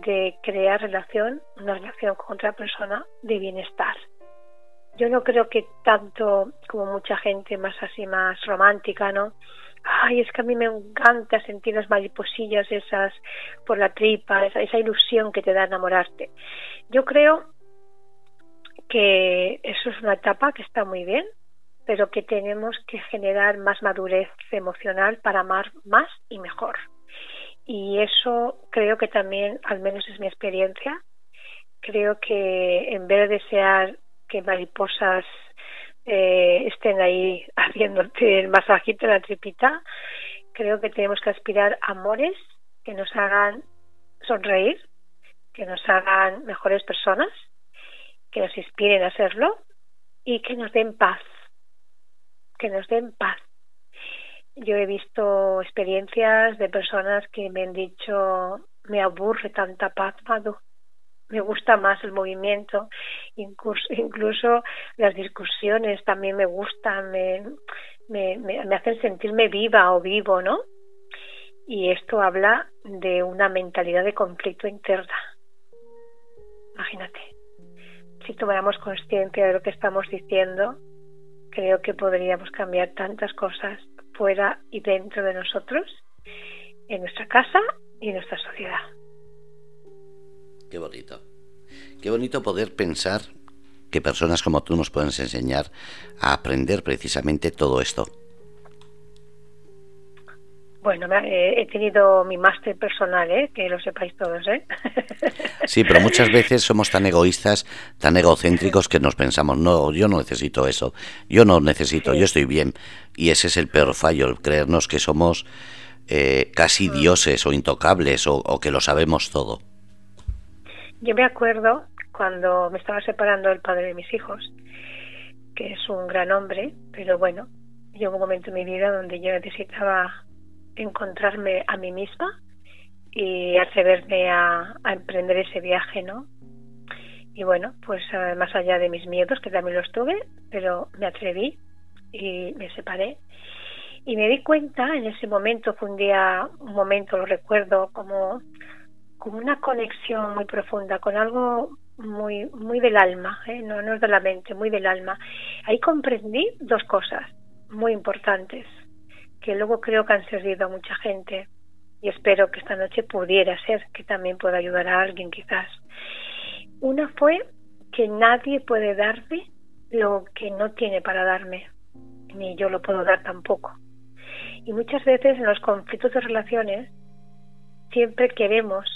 de crear relación, una relación con otra persona de bienestar. Yo no creo que tanto como mucha gente más así, más romántica, ¿no? Ay, es que a mí me encanta sentir las mariposillas esas por la tripa, esa, esa ilusión que te da enamorarte. Yo creo que eso es una etapa que está muy bien, pero que tenemos que generar más madurez emocional para amar más y mejor. Y eso creo que también, al menos es mi experiencia, creo que en vez de desear que mariposas eh, estén ahí haciéndote el masajito en la tripita, creo que tenemos que aspirar a amores que nos hagan sonreír, que nos hagan mejores personas, que nos inspiren a serlo y que nos den paz, que nos den paz yo he visto experiencias de personas que me han dicho, me aburre tanta paz, Madu. me gusta más el movimiento, incluso, las discusiones también me gustan, me, me, me, hacen sentirme viva o vivo, ¿no? Y esto habla de una mentalidad de conflicto interna. Imagínate, si tomáramos conciencia de lo que estamos diciendo, creo que podríamos cambiar tantas cosas fuera y dentro de nosotros, en nuestra casa y en nuestra sociedad. Qué bonito. Qué bonito poder pensar que personas como tú nos pueden enseñar a aprender precisamente todo esto. Bueno, he tenido mi máster personal, ¿eh? que lo sepáis todos. ¿eh? Sí, pero muchas veces somos tan egoístas, tan egocéntricos que nos pensamos, no, yo no necesito eso, yo no necesito, yo estoy bien. Y ese es el peor fallo, creernos que somos eh, casi mm. dioses o intocables o, o que lo sabemos todo. Yo me acuerdo cuando me estaba separando el padre de mis hijos, que es un gran hombre, pero bueno, llegó un momento en mi vida donde yo necesitaba encontrarme a mí misma y atreverme a, emprender ese viaje, ¿no? Y bueno, pues eh, más allá de mis miedos, que también los tuve, pero me atreví y me separé. Y me di cuenta en ese momento, fue un día, un momento, lo recuerdo, como como una conexión muy profunda con algo muy muy del alma, ¿eh? no, no es de la mente, muy del alma. Ahí comprendí dos cosas muy importantes que luego creo que han servido a mucha gente y espero que esta noche pudiera ser que también pueda ayudar a alguien quizás. Una fue que nadie puede darme lo que no tiene para darme, ni yo lo puedo dar tampoco. Y muchas veces en los conflictos de relaciones siempre queremos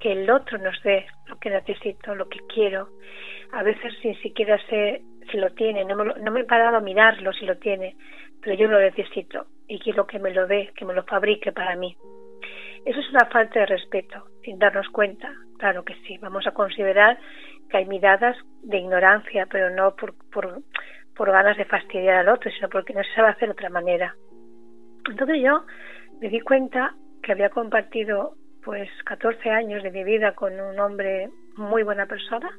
que el otro nos dé lo que necesito, lo que quiero. A veces sin siquiera sé si lo tiene, no me, no me he parado a mirarlo si lo tiene, pero yo lo necesito y quiero que me lo dé, que me lo fabrique para mí. Eso es una falta de respeto, sin darnos cuenta. Claro que sí, vamos a considerar que hay miradas de ignorancia, pero no por, por, por ganas de fastidiar al otro, sino porque no se sabe hacer de otra manera. Entonces yo me di cuenta que había compartido pues 14 años de mi vida con un hombre muy buena persona,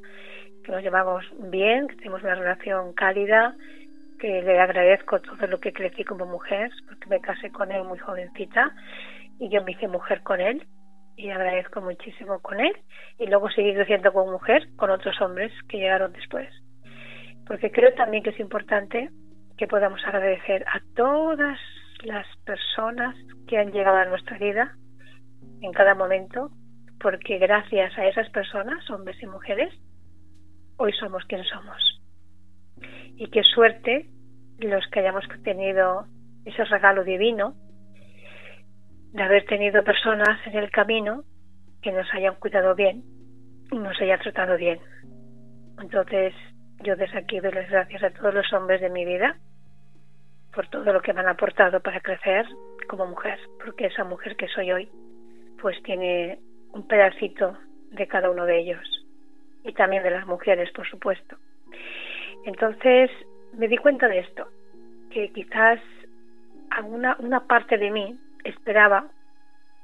que nos llevamos bien, que tenemos una relación cálida, que le agradezco todo lo que crecí como mujer, porque me casé con él muy jovencita y yo me hice mujer con él y agradezco muchísimo con él y luego seguí creciendo como mujer con otros hombres que llegaron después. Porque creo también que es importante que podamos agradecer a todas las personas que han llegado a nuestra vida en cada momento, porque gracias a esas personas, hombres y mujeres, hoy somos quien somos. Y qué suerte los que hayamos tenido ese regalo divino de haber tenido personas en el camino que nos hayan cuidado bien y nos hayan tratado bien. Entonces, yo desde aquí doy las gracias a todos los hombres de mi vida por todo lo que me han aportado para crecer como mujer, porque esa mujer que soy hoy pues tiene un pedacito de cada uno de ellos y también de las mujeres, por supuesto. Entonces me di cuenta de esto, que quizás alguna una parte de mí esperaba,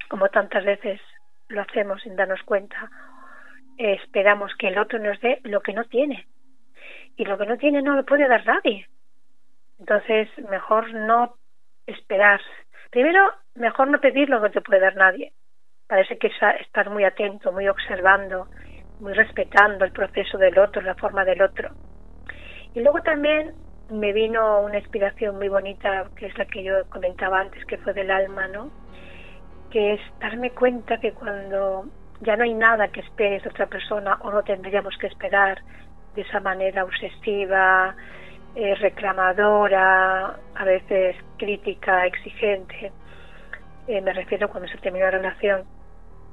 como tantas veces lo hacemos sin darnos cuenta, esperamos que el otro nos dé lo que no tiene. Y lo que no tiene no lo puede dar nadie. Entonces, mejor no esperar. Primero, mejor no pedir lo que te puede dar nadie parece que estar muy atento, muy observando, muy respetando el proceso del otro, la forma del otro. Y luego también me vino una inspiración muy bonita, que es la que yo comentaba antes, que fue del alma, ¿no? Que es darme cuenta que cuando ya no hay nada que esperes de otra persona o no tendríamos que esperar de esa manera obsesiva, eh, reclamadora, a veces crítica, exigente, eh, me refiero cuando se termina la relación,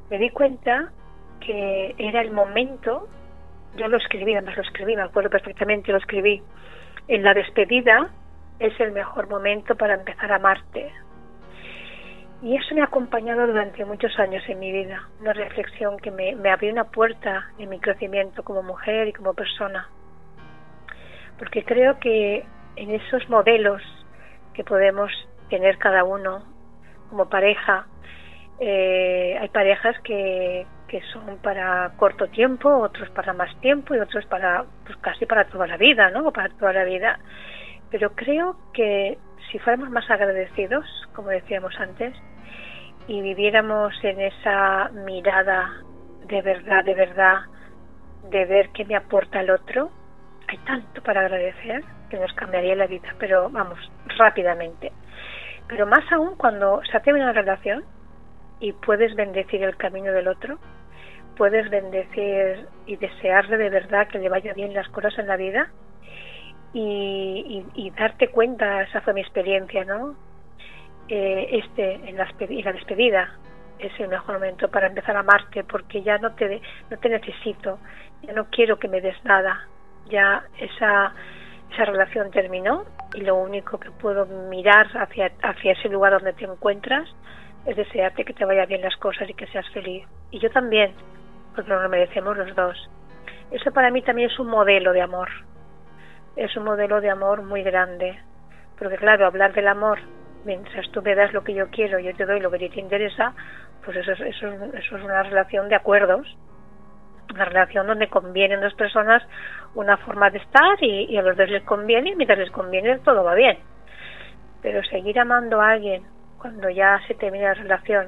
me di cuenta que era el momento, yo lo escribí, además lo escribí, me acuerdo perfectamente, lo escribí, en la despedida es el mejor momento para empezar a amarte. Y eso me ha acompañado durante muchos años en mi vida, una reflexión que me, abrió una puerta en mi crecimiento como mujer y como persona. Porque creo que en esos modelos que podemos tener cada uno como pareja, eh, hay parejas que, que son para corto tiempo, otros para más tiempo y otros para pues casi para toda la vida, ¿no? Para toda la vida. Pero creo que si fuéramos más agradecidos, como decíamos antes, y viviéramos en esa mirada de verdad, de verdad, de ver qué me aporta el otro, hay tanto para agradecer que nos cambiaría la vida, pero vamos, rápidamente. Pero más aún cuando se hace una relación y puedes bendecir el camino del otro, puedes bendecir y desearle de verdad que le vaya bien las cosas en la vida y, darte cuenta, esa fue mi experiencia, ¿no? Eh, este, en la, en la despedida, es el mejor momento para empezar a amarte porque ya no te, no te necesito, ya no quiero que me des nada, ya esa, esa relación terminó y lo único que puedo mirar hacia, hacia ese lugar donde te encuentras es desearte que te vaya bien las cosas y que seas feliz. Y yo también, porque nos lo merecemos los dos. Eso para mí también es un modelo de amor. Es un modelo de amor muy grande. Porque claro, hablar del amor, mientras tú me das lo que yo quiero, yo te doy lo que te interesa, pues eso, eso, eso es una relación de acuerdos una relación donde convienen dos personas una forma de estar y, a los dos les conviene y mientras les conviene todo va bien. Pero seguir amando a alguien cuando ya se termina la relación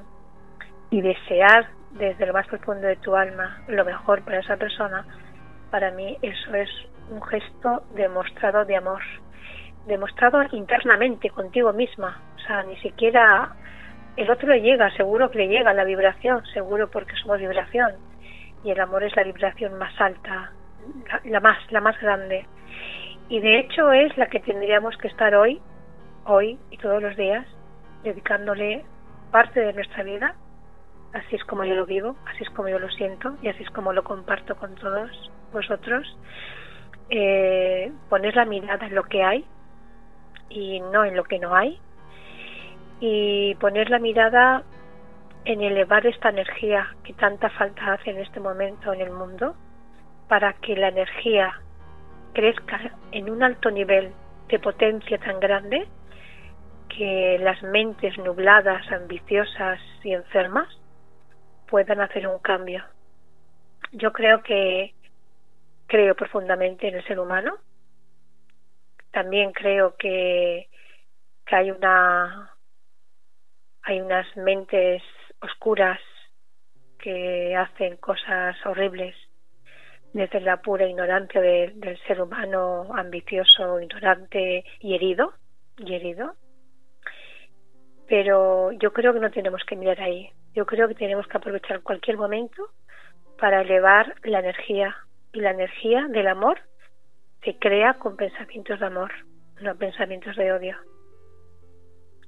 y desear desde lo más profundo de tu alma lo mejor para esa persona, para mí eso es un gesto demostrado de amor, demostrado internamente contigo misma, o sea, ni siquiera el otro le llega, seguro que le llega la vibración, seguro porque somos vibración y el amor es la vibración más alta, la, más, la más grande. Y de hecho es la que tendríamos que estar hoy, hoy y todos los días, dedicándole parte de nuestra vida. Así es como yo lo vivo, así es como yo lo siento y así es como lo comparto con todos vosotros. Eh, poner la mirada en lo que hay y no en lo que no hay. Y poner la mirada en elevar esta energía que tanta falta hace en este momento en el mundo para que la energía crezca en un alto nivel de potencia tan grande que las mentes nubladas, ambiciosas y enfermas puedan hacer un cambio. Yo creo que creo profundamente en el ser humano. También creo que, que hay una hay unas mentes oscuras que hacen cosas horribles desde la pura ignorancia del ser humano ambicioso, ignorante y herido, y herido. Pero yo creo que no tenemos que mirar ahí. Yo creo que tenemos que aprovechar cualquier momento para elevar la energía. Y la energía del amor se crea con pensamientos de amor, no pensamientos de odio.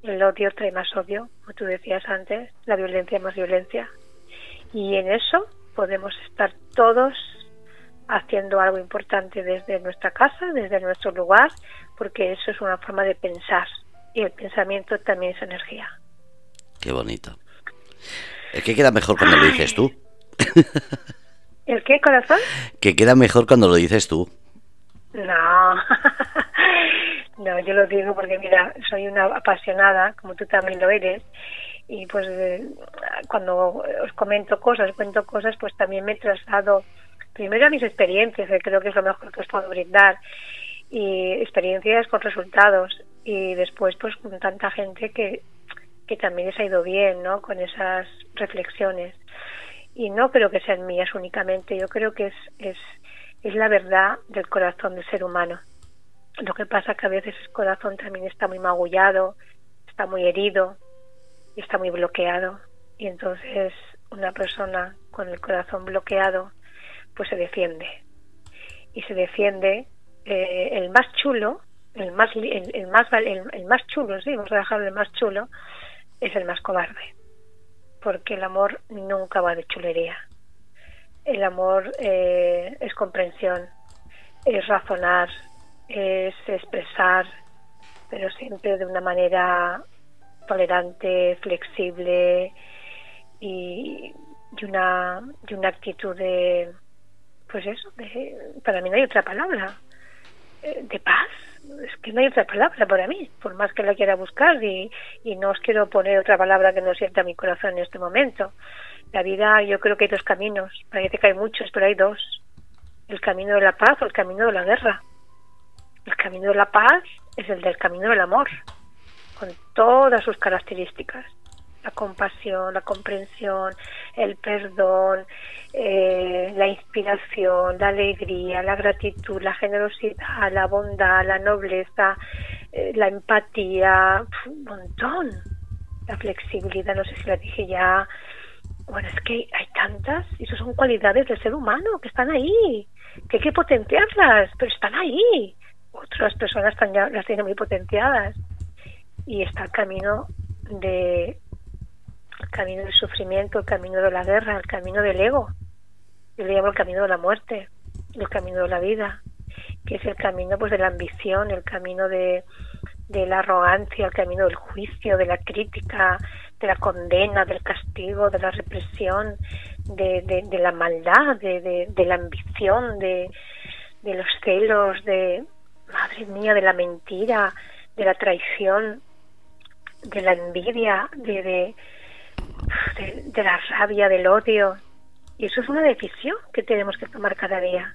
El odio trae más odio, como tú decías antes, la violencia más violencia. Y en eso podemos estar todos haciendo algo importante desde nuestra casa, desde nuestro lugar, porque eso es una forma de pensar. Y el pensamiento también es energía. Qué bonito. ¿El que queda mejor cuando lo dices tú? ¿El qué, corazón? Que queda mejor cuando lo dices tú. No. No, yo lo digo porque, mira, soy una apasionada, como tú también lo eres, y pues eh, cuando os comento cosas, cuento cosas, pues también me he trasladado primero a mis experiencias, que creo que es lo mejor que os puedo brindar, y experiencias con resultados, y después pues con tanta gente que, que también les ha ido bien, ¿no? Con esas reflexiones. Y no creo que sean mías únicamente, yo creo que es, es, es la verdad del corazón del ser humano lo que pasa que a veces el corazón también está muy magullado, está muy herido está muy bloqueado. Y entonces una persona con el corazón bloqueado pues se defiende. Y se defiende eh, el más chulo, el más, el, más el, más chulo, sí, vamos a dejarlo el más chulo, es el más cobarde. Porque el amor nunca va de chulería. El amor eh, es comprensión, es razonar, es expresar, pero siempre de una manera tolerante, flexible y, y una y una actitud de pues eso, para mí no hay otra palabra. eh, de paz. Es que no hay otra palabra para mí, por más que la quiera buscar y, y no os quiero poner otra palabra que no sienta mi corazón en este momento. La vida, yo creo que hay dos caminos. Parece que hay muchos, pero hay dos. El camino de la paz o el camino de la guerra. El camino de la paz es el del camino del amor, con todas sus características la compasión, la comprensión, el perdón, eh, la inspiración, la alegría, la gratitud, la generosidad, la bondad, la nobleza, eh, la empatía, un montón. La flexibilidad, no sé si la dije ya. Bueno, es que hay tantas, y eso son cualidades del ser humano que están ahí, que hay que potenciarlas, pero están ahí. Otras personas están ya las tienen muy potenciadas. Y está el camino de el camino del sufrimiento, el camino de la guerra, el camino del ego. Yo le llamo el camino de la muerte, el camino de la vida, que es el camino pues de la ambición, el camino de, de la arrogancia, el camino del juicio, de la crítica, de la condena, del castigo, de la represión, de, de, la maldad, de, de, la ambición, de, de los celos, de, madre mía, de la mentira, de la traición, de la envidia, de, de, la rabia, del odio. Y eso es una decisión que tenemos que tomar cada día.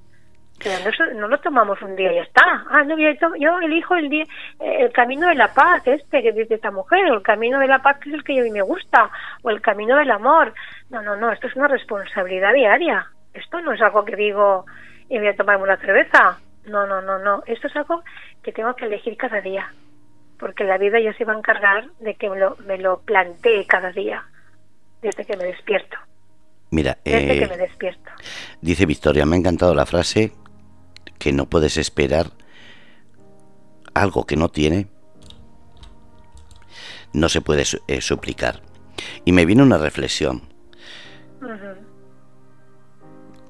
Pero no, lo tomamos un día y ya está. Ah, no, yo, yo elijo el, día, el camino de la paz, este que dice esta mujer, o el camino de la paz que es el que a mí me gusta, o el camino del amor. No, no, no, esto es una responsabilidad diaria. Esto no es algo que digo y voy a tomarme una cerveza. No, no, no, no. Esto es algo que tengo que elegir cada día. Porque la vida ya se va a encargar de que me lo, me lo plantee cada día desde que me despierto. Mira, desde que eh, me despierto. Dice Victoria, me ha encantado la frase que no puedes esperar algo que no tiene, no se puede eh, suplicar. Y me viene una reflexión.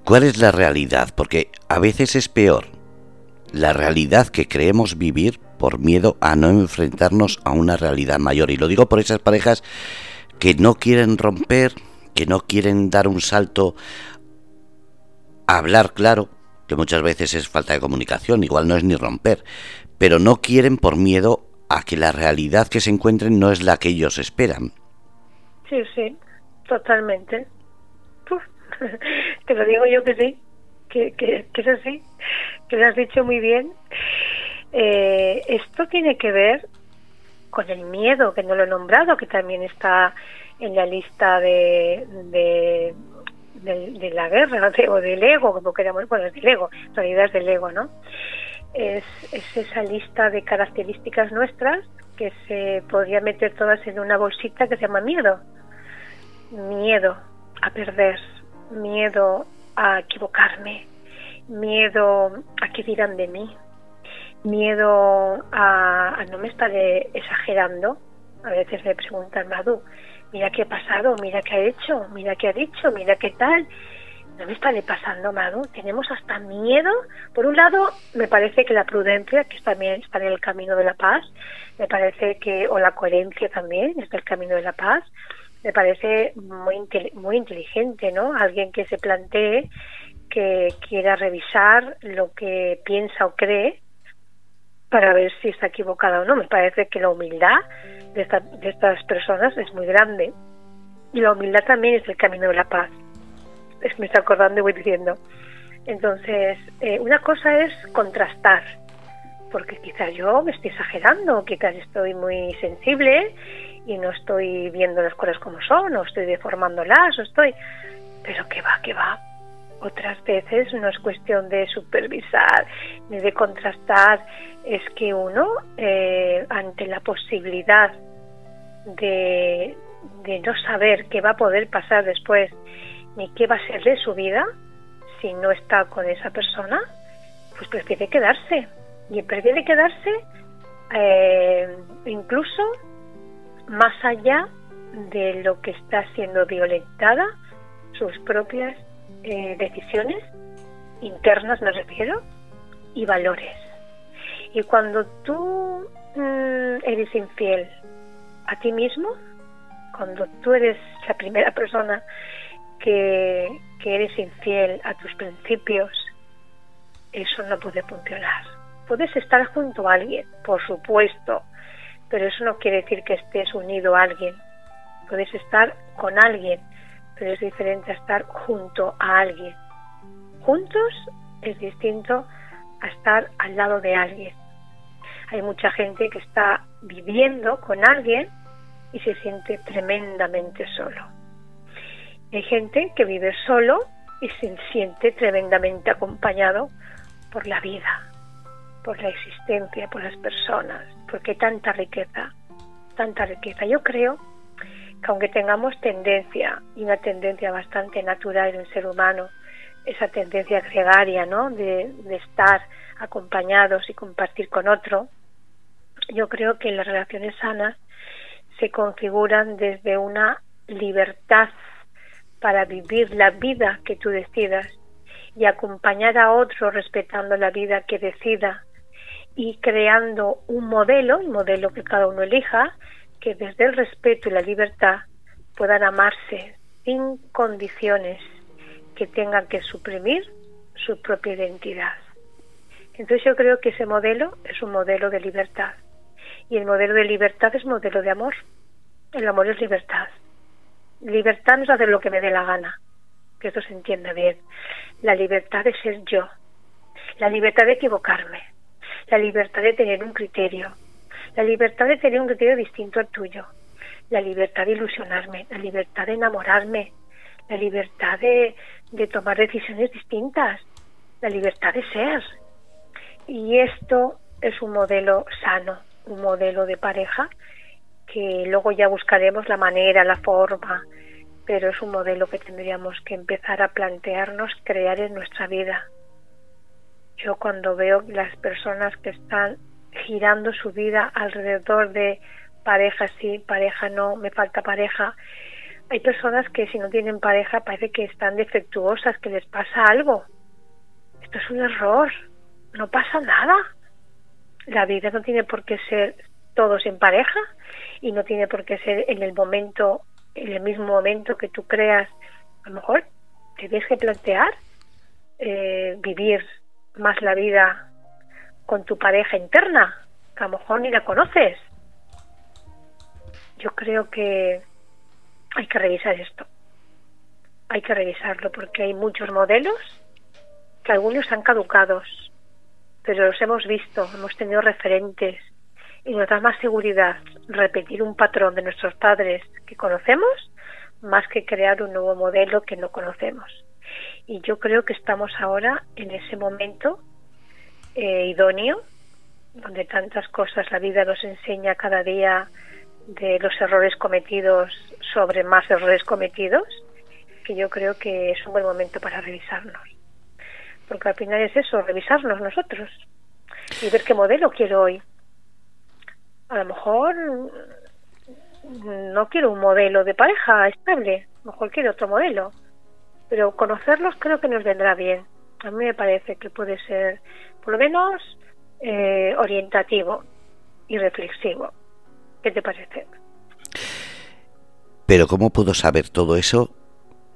¿Cuál es la realidad? Porque a veces es peor la realidad que creemos vivir por miedo a no enfrentarnos a una realidad mayor. Y lo digo por esas parejas que no quieren romper, que no quieren dar un salto a hablar claro, que muchas veces es falta de comunicación, igual no es ni romper, pero no quieren por miedo a que la realidad que se encuentren no es la que ellos esperan. Sí, sí, totalmente. te lo digo yo que sí, que, es así, que lo has dicho muy bien. Eh, esto tiene que ver con el miedo, que no lo he nombrado, que también está en la lista de, de, la guerra o del ego, como queramos, bueno, es del ego, en realidad es del ego, ¿no? Es, es esa lista de características nuestras que se podría meter todas en una bolsita que se llama miedo. Miedo a perder, miedo a equivocarme, miedo a que dirán de mí, miedo a, no me estaré exagerando. A veces me preguntan, Madu, mira qué ha pasado, mira qué ha hecho, mira qué ha dicho, mira qué tal. No me estaré pasando, Madu. Tenemos hasta miedo. Por un lado, me parece que la prudencia, que también está en el camino de la paz, me parece que, o la coherencia también, está en el camino de la paz, me parece muy, muy inteligente, ¿no? Alguien que se plantee que quiera revisar lo que piensa o cree para ver si está equivocada o no. Me parece que la humildad de, de estas personas es muy grande. Y la humildad también es el camino de la paz. Es, me está acordando y voy diciendo. Entonces, eh, una cosa es contrastar, porque quizás yo me estoy exagerando, quizás estoy muy sensible y no estoy viendo las cosas como son, o estoy deformándolas, o estoy... Pero que va, que va, otras veces no es cuestión de supervisar ni de contrastar, es que uno, eh, ante la posibilidad de, de no saber qué va a poder pasar después, ni qué va a ser de su vida, si no está con esa persona, pues prefiere quedarse. Y prefiere quedarse eh, incluso más allá de lo que está siendo violentada sus propias eh, decisiones internas, me refiero, y valores. Y cuando tú mm, eres infiel a ti mismo, cuando tú eres la primera persona que, que eres infiel a tus principios, eso no puede funcionar. Puedes estar junto a alguien, por supuesto, pero eso no quiere decir que estés unido a alguien. Puedes estar con alguien, pero es diferente a estar junto a alguien. Juntos es distinto a estar al lado de alguien. Hay mucha gente que está viviendo con alguien y se siente tremendamente solo. Hay gente que vive solo y se siente tremendamente acompañado por la vida, por la existencia, por las personas, porque tanta riqueza, tanta riqueza. Yo creo que aunque tengamos tendencia, y una tendencia bastante natural en el ser humano, esa tendencia gregaria, ¿no? De, de estar acompañados y compartir con otro, yo creo que las relaciones sanas se configuran desde una libertad para vivir la vida que tú decidas y acompañar a otro respetando la vida que decida y creando un modelo, el modelo que cada uno elija, que desde el respeto y la libertad puedan amarse sin condiciones que tengan que suprimir su propia identidad. Entonces yo creo que ese modelo es un modelo de libertad y el modelo de libertad es modelo de amor. El amor es libertad. Libertad no es hacer lo que me dé la gana, que esto se entienda bien. La libertad de ser yo, la libertad de equivocarme, la libertad de tener un criterio, la libertad de tener un criterio distinto al tuyo, la libertad de ilusionarme, la libertad de enamorarme, la libertad de, de tomar decisiones distintas, la libertad de ser. Y esto es un modelo sano, un modelo de pareja que luego ya buscaremos la manera, la forma, pero es un modelo que tendríamos que empezar a plantearnos crear en nuestra vida. Yo cuando veo las personas que están girando su vida alrededor de pareja sí, pareja no, me falta pareja, hay personas que si no tienen pareja parece que están defectuosas, que les pasa algo. Esto es un error, no pasa nada. La vida no tiene por qué ser todos en pareja y no tiene por qué ser en el momento, en el mismo momento que tú creas. A lo mejor tienes que plantear eh, vivir más la vida con tu pareja interna, que a lo mejor ni la conoces. Yo creo que hay que revisar esto. Hay que revisarlo porque hay muchos modelos que algunos están caducados, pero los hemos visto, hemos tenido referentes y nos da más seguridad repetir un patrón de nuestros padres que conocemos más que crear un nuevo modelo que no conocemos. Y yo creo que estamos ahora en ese momento eh, idóneo, donde tantas cosas la vida nos enseña cada día de los errores cometidos sobre más errores cometidos, que yo creo que es un buen momento para revisarnos. Porque al final es eso, revisarnos nosotros y ver qué modelo quiero hoy a lo mejor no quiero un modelo de pareja estable, a lo mejor quiero otro modelo, pero conocerlos creo que nos vendrá bien. A mí me parece que puede ser, por lo menos, eh, orientativo y reflexivo. ¿Qué te parece? Pero ¿cómo puedo saber todo eso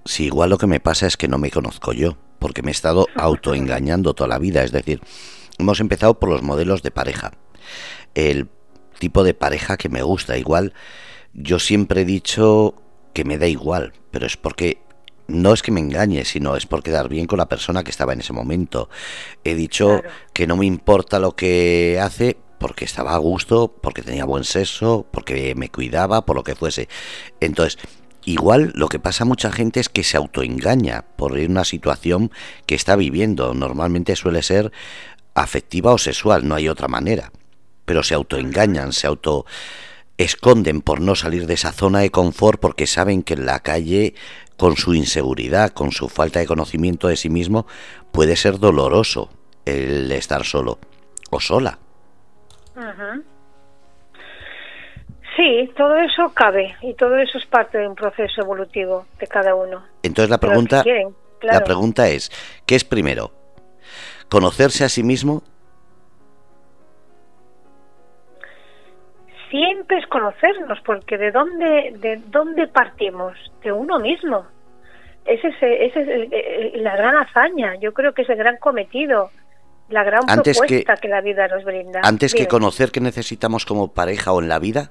si igual lo que me pasa es que no me conozco yo? Porque me he estado autoengañando toda la vida. Es decir, hemos empezado por los modelos de pareja. El tipo de pareja que me gusta. Igual, yo siempre he dicho que me da igual, pero es porque no es que me engañe, sino es por quedar bien con la persona que estaba en ese momento. He dicho que no me importa lo que hace porque estaba a gusto, porque tenía buen sexo, porque me cuidaba, por lo que fuese. Entonces, igual lo que pasa a mucha gente es que se autoengaña por una situación que está viviendo. Normalmente suele ser afectiva o sexual, no hay otra manera pero se autoengañan, se auto esconden por no salir de esa zona de confort porque saben que en la calle con su inseguridad, con su falta de conocimiento de sí mismo, puede ser doloroso el estar solo o sola. Sí, todo eso cabe y todo eso es parte de un proceso evolutivo de cada uno. Entonces la pregunta, la pregunta es, ¿qué es primero? ¿Conocerse a sí mismo siempre es conocernos, porque de dónde, de dónde partimos, de uno mismo. Esa es, ese es la gran hazaña, yo creo que es el gran cometido la gran propuesta que, la vida nos brinda. Antes que conocer qué necesitamos como pareja o en la vida.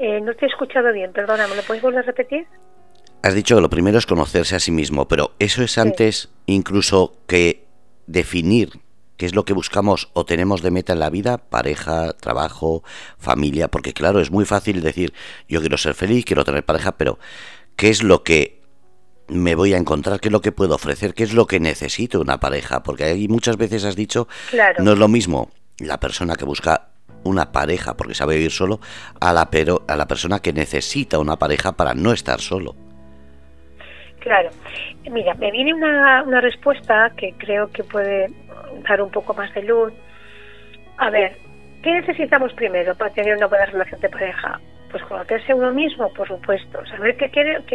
Eh, no te he escuchado bien, perdona, ¿me lo puedes volver a repetir? Has dicho que lo primero es conocerse a sí mismo, pero eso es antes incluso que definir qué es lo que buscamos o tenemos de meta en la vida, pareja, trabajo, familia, porque claro, es muy fácil decir, yo quiero ser feliz, quiero tener pareja, pero ¿qué es lo que me voy a encontrar? ¿Qué es lo que puedo ofrecer? ¿Qué es lo que necesito una pareja? Porque ahí muchas veces has dicho, no es lo mismo la persona que busca una pareja porque sabe vivir solo a la, pero, a la persona que necesita una pareja para no estar solo. Claro. Mira, me viene una, una respuesta que creo que puede dar un poco más de luz. A ver, ¿qué necesitamos primero para tener una buena relación de pareja? Pues conocerse uno mismo, por supuesto, saber qué,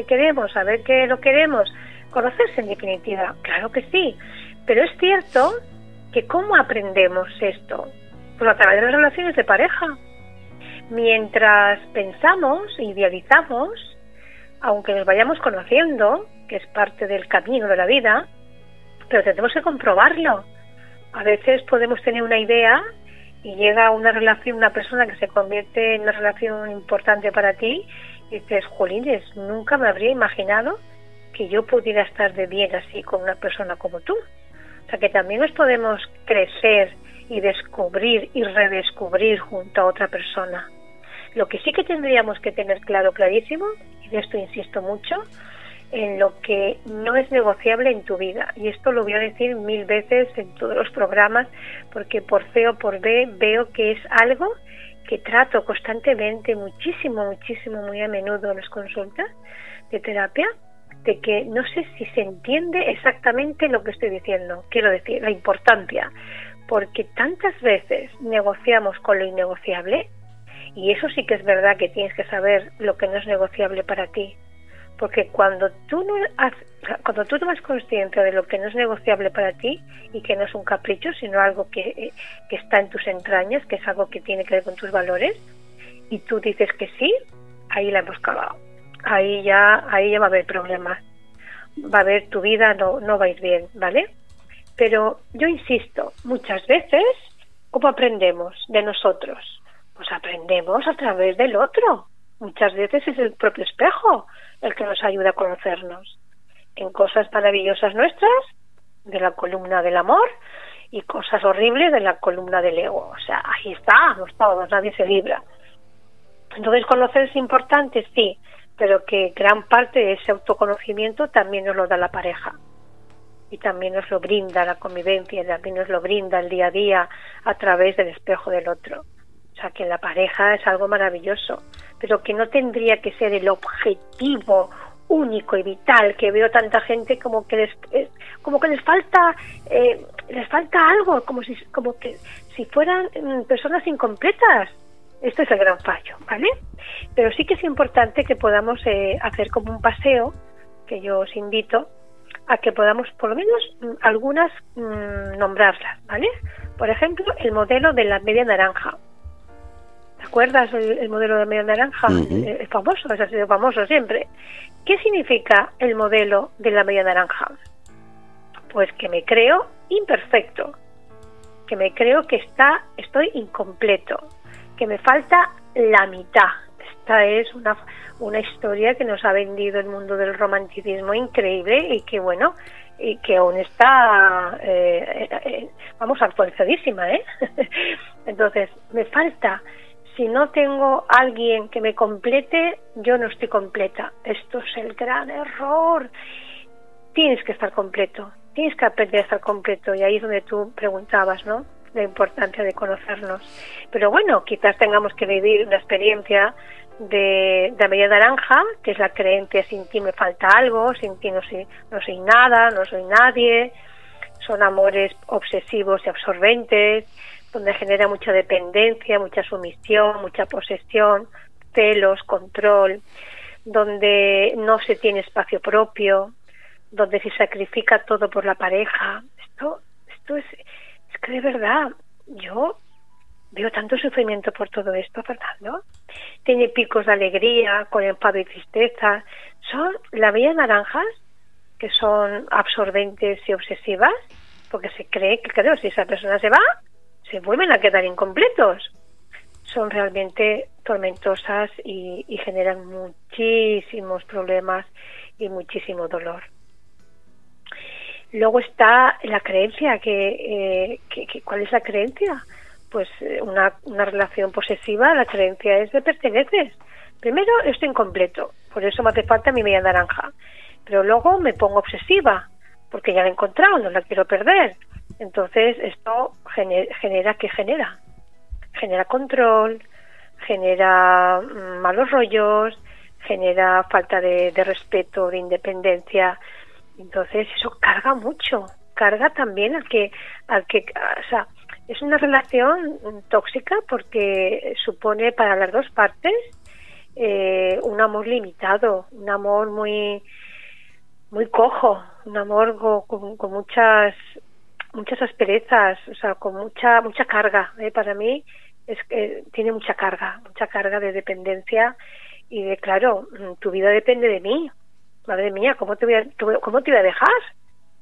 queremos, saber qué lo queremos, conocerse en definitiva, claro que sí, pero es cierto que ¿cómo aprendemos esto? Pues a través de las relaciones de pareja. Mientras pensamos, idealizamos, aunque nos vayamos conociendo, que es parte del camino de la vida, pero tenemos que comprobarlo. A veces podemos tener una idea y llega una relación, una persona que se convierte en una relación importante para ti y dices, Jolines, nunca me habría imaginado que yo pudiera estar de bien así con una persona como tú. O sea que también nos podemos crecer y descubrir y redescubrir junto a otra persona. Lo que sí que tendríamos que tener claro, clarísimo, y de esto insisto mucho, en lo que no es negociable en tu vida. Y esto lo voy a decir mil veces en todos los programas, porque por C o por B veo que es algo que trato constantemente, muchísimo, muchísimo, muy a menudo en las consultas de terapia, de que no sé si se entiende exactamente lo que estoy diciendo. Quiero decir, la importancia, porque tantas veces negociamos con lo innegociable, y eso sí que es verdad que tienes que saber lo que no es negociable para ti, porque cuando tú no cuando tú tomas conciencia de lo que no es negociable para ti y que no es un capricho sino algo que, que está en tus entrañas que es algo que tiene que ver con tus valores y tú dices que sí ahí la hemos cavado ahí ya ahí ya va a haber problemas. Va a haber tu vida no no va bien vale pero yo insisto muchas veces cómo aprendemos de nosotros pues aprendemos a través del otro. Muchas veces es el propio espejo el que nos ayuda a conocernos en cosas maravillosas nuestras, de la columna del amor, y cosas horribles de la columna del ego. O sea, ahí estamos todos, nadie se libra. Entonces, conocer es importante, sí, pero que gran parte de ese autoconocimiento también nos lo da la pareja. Y también nos lo brinda la convivencia, también nos lo brinda el día a día a través del espejo del otro. O sea, que la pareja es algo maravilloso pero que no tendría que ser el objetivo único y vital que veo tanta gente como que les eh, como que les falta eh, les falta algo como si como que si fueran mm, personas incompletas. Esto es el gran fallo vale pero sí que es importante que podamos eh, hacer como un paseo que yo os invito a que podamos por lo menos mm, algunas mm, nombrarlas vale por ejemplo el modelo de la media naranja ¿Te acuerdas el, modelo de media naranja? Eh, es famoso, ha sido famoso siempre. ¿Qué significa el modelo de la media naranja? Pues que me creo imperfecto, que me creo que está, estoy incompleto, que me falta la mitad. Esta es una, una historia que nos ha vendido el mundo del romanticismo increíble y que bueno, y que aún está, eh, eh, vamos, actualizadísima, ¿eh? Entonces, me falta si no tengo alguien que me complete, yo no estoy completa. Esto es el gran error. Tienes que estar completo, tienes que aprender a estar completo. Y ahí es donde tú preguntabas, ¿no? La importancia de conocernos. Pero bueno, quizás tengamos que vivir una experiencia de, de media naranja, que es la creencia sin ti me falta algo, sin ti no soy, no soy nada, no soy nadie. Son amores obsesivos y absorbentes donde genera mucha dependencia, mucha sumisión, mucha posesión, celos, control, donde no se tiene espacio propio, donde se sacrifica todo por la pareja. Esto, esto es, es que de verdad, yo veo tanto sufrimiento por todo esto, Fernando. Tiene picos de alegría, con enfado y tristeza. Son la bella naranjas, que son absorbentes y obsesivas, porque se cree que, claro, si esa persona se va, se vuelven a quedar incompletos. Son realmente tormentosas y, generan muchísimos problemas y muchísimo dolor. Luego está la creencia, que, eh, ¿cuál es la creencia? Pues eh, una, una relación posesiva, la creencia es de perteneces. Primero estoy incompleto, por eso me hace falta mi media naranja. Pero luego me pongo obsesiva, porque ya la he encontrado, no la quiero perder. Entonces esto genera, genera ¿qué genera? Genera control, genera mm, malos rollos, genera falta de, respeto, de independencia. Entonces eso carga mucho, carga también al que, al que, o sea, es una relación tóxica porque supone para las dos partes eh, un amor limitado, un amor muy muy cojo, un amor con, con, muchas muchas asperezas, o sea, con mucha mucha carga. ¿eh? Para mí es que tiene mucha carga, mucha carga de dependencia y de claro, tu vida depende de mí. Madre mía, ¿cómo te voy a, cómo te voy a dejar?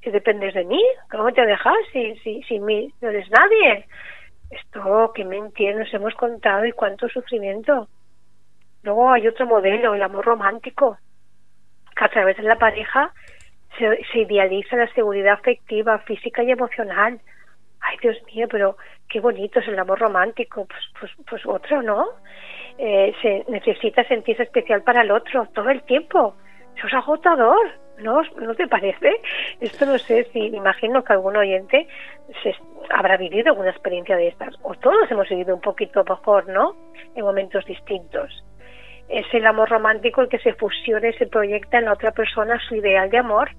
Si dependes de mí, ¿cómo te voy a dejar si si si mí no eres nadie? Esto que mentiras nos hemos contado y cuánto sufrimiento. Luego hay otro modelo, el amor romántico, que a través de la pareja se, idealiza la seguridad afectiva, física y emocional. Ay, Dios mío, pero qué bonito es el amor romántico. Pues, pues, pues otro, ¿no? Eh, se necesita sentirse especial para el otro todo el tiempo. Eso es agotador, ¿no? ¿No te parece? Esto no sé si imagino que algún oyente se habrá vivido alguna experiencia de estas, o todos hemos vivido un poquito mejor, ¿no? En momentos distintos es el amor romántico el que se fusiona y se proyecta en la otra persona su ideal de amor,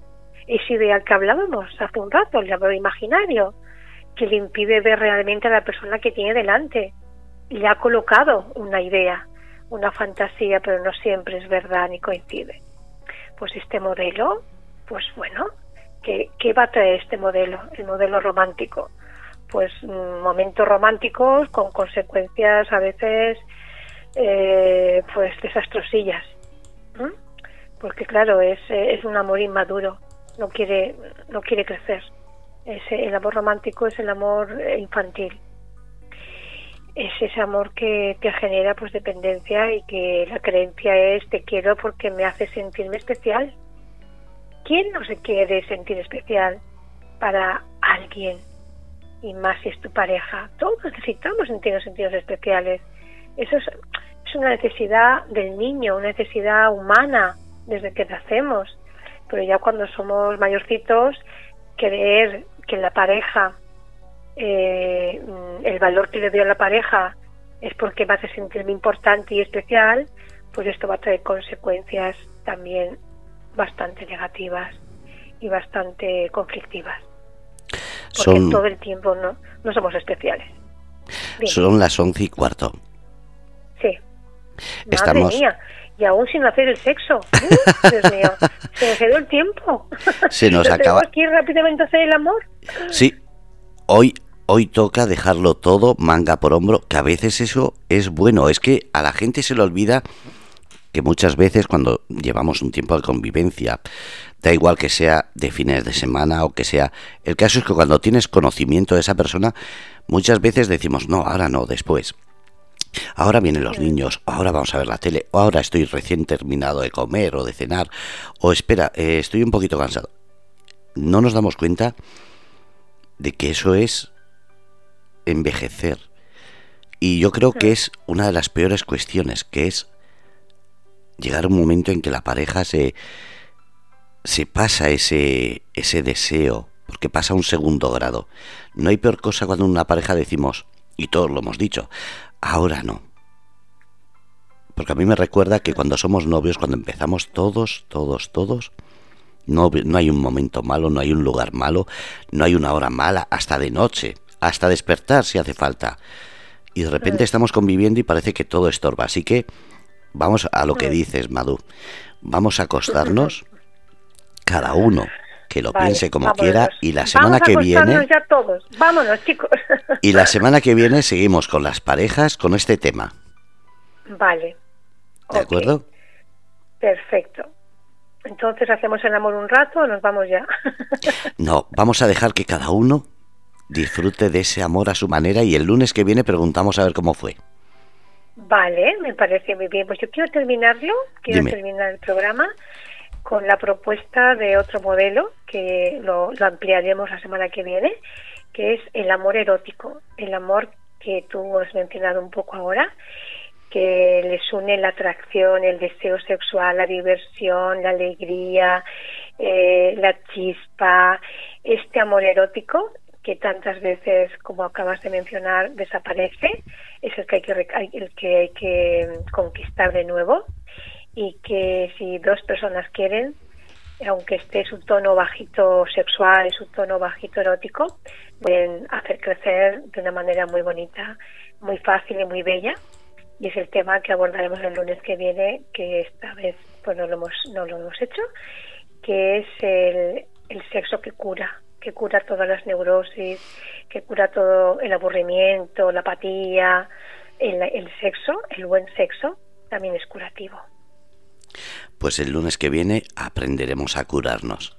ese ideal que hablábamos hace un rato, el amor imaginario, que le impide ver realmente a la persona que tiene delante. Le ha colocado una idea, una fantasía, pero no siempre es verdad ni coincide. Pues este modelo, pues bueno, ¿qué, qué va a traer este modelo, el modelo romántico? Pues mm, momentos románticos con consecuencias a veces eh, pues desastrosillas. Porque claro, es, es un amor inmaduro, no quiere, no quiere crecer. Ese, el amor romántico es el amor infantil. Es ese amor que te genera pues dependencia y que la creencia es te quiero porque me hace sentirme especial. ¿Quién no se quiere sentir especial para alguien? Y más si es tu pareja. Todos necesitamos sentirnos sentidos especiales. Eso es, una necesidad del niño, una necesidad humana desde que nacemos. Pero ya cuando somos mayorcitos, creer que la pareja, eh, el valor que le doy a la pareja es porque me hace sentirme importante y especial, pues esto va a traer consecuencias también bastante negativas y bastante conflictivas. Porque todo el tiempo no, no somos especiales. Son las once y cuarto. Estamos... mía, y aún sin hacer el sexo. Dios mío, se nos quedó el tiempo. Se nos acaba. aquí rápidamente hacer el amor? Sí, hoy, hoy toca dejarlo todo manga por hombro, que a veces eso es bueno. Es que a la gente se le olvida que muchas veces cuando llevamos un tiempo de convivencia, da igual que sea de fines de semana o que sea, el caso es que cuando tienes conocimiento de esa persona, muchas veces decimos, no, ahora no, después. Ahora vienen los niños, ahora vamos a ver la tele, o ahora estoy recién terminado de comer o de cenar, o espera, eh, estoy un poquito cansado. No nos damos cuenta de que eso es envejecer. Y yo creo que es una de las peores cuestiones, que es llegar a un momento en que la pareja se, se pasa ese, ese deseo, porque pasa a un segundo grado. No hay peor cosa cuando una pareja decimos, y todos lo hemos dicho, Ahora no. Porque a mí me recuerda que cuando somos novios, cuando empezamos todos, todos, todos, no, no hay un momento malo, no hay un lugar malo, no hay una hora mala, hasta de noche, hasta despertar si hace falta. Y de repente estamos conviviendo y parece que todo estorba. Así que vamos a lo que dices, Madu. Vamos a acostarnos cada uno que lo piense como quiera y la semana que viene ya todos. Vámonos, chicos. Y la semana que viene seguimos con las parejas con este tema. Vale. ¿De acuerdo? Perfecto. Entonces hacemos el amor un rato o nos vamos ya. no, vamos a dejar que cada uno disfrute de ese amor a su manera y el lunes que viene preguntamos a ver cómo fue. Vale, me parece muy bien. Pues yo quiero terminarlo, quiero terminar el programa con la propuesta de otro modelo que lo, ampliaremos la semana que viene, que es el amor erótico, el amor que tú has mencionado un poco ahora, que les une la atracción, el deseo sexual, la diversión, la alegría, eh, la chispa, este amor erótico que tantas veces, como acabas de mencionar, desaparece, es el que hay que, el que, hay que conquistar de nuevo y que si dos personas quieren, aunque esté su tono bajito sexual, su tono bajito erótico, pueden hacer crecer de una manera muy bonita, muy fácil y muy bella. Y es el tema que abordaremos el lunes que viene, que esta vez pues no lo hemos, no lo hemos hecho, que es el, el sexo que cura, que cura todas las neurosis, que cura todo el aburrimiento, la apatía, el, el sexo, el buen sexo, también es curativo. Pues el lunes que viene aprenderemos a curarnos.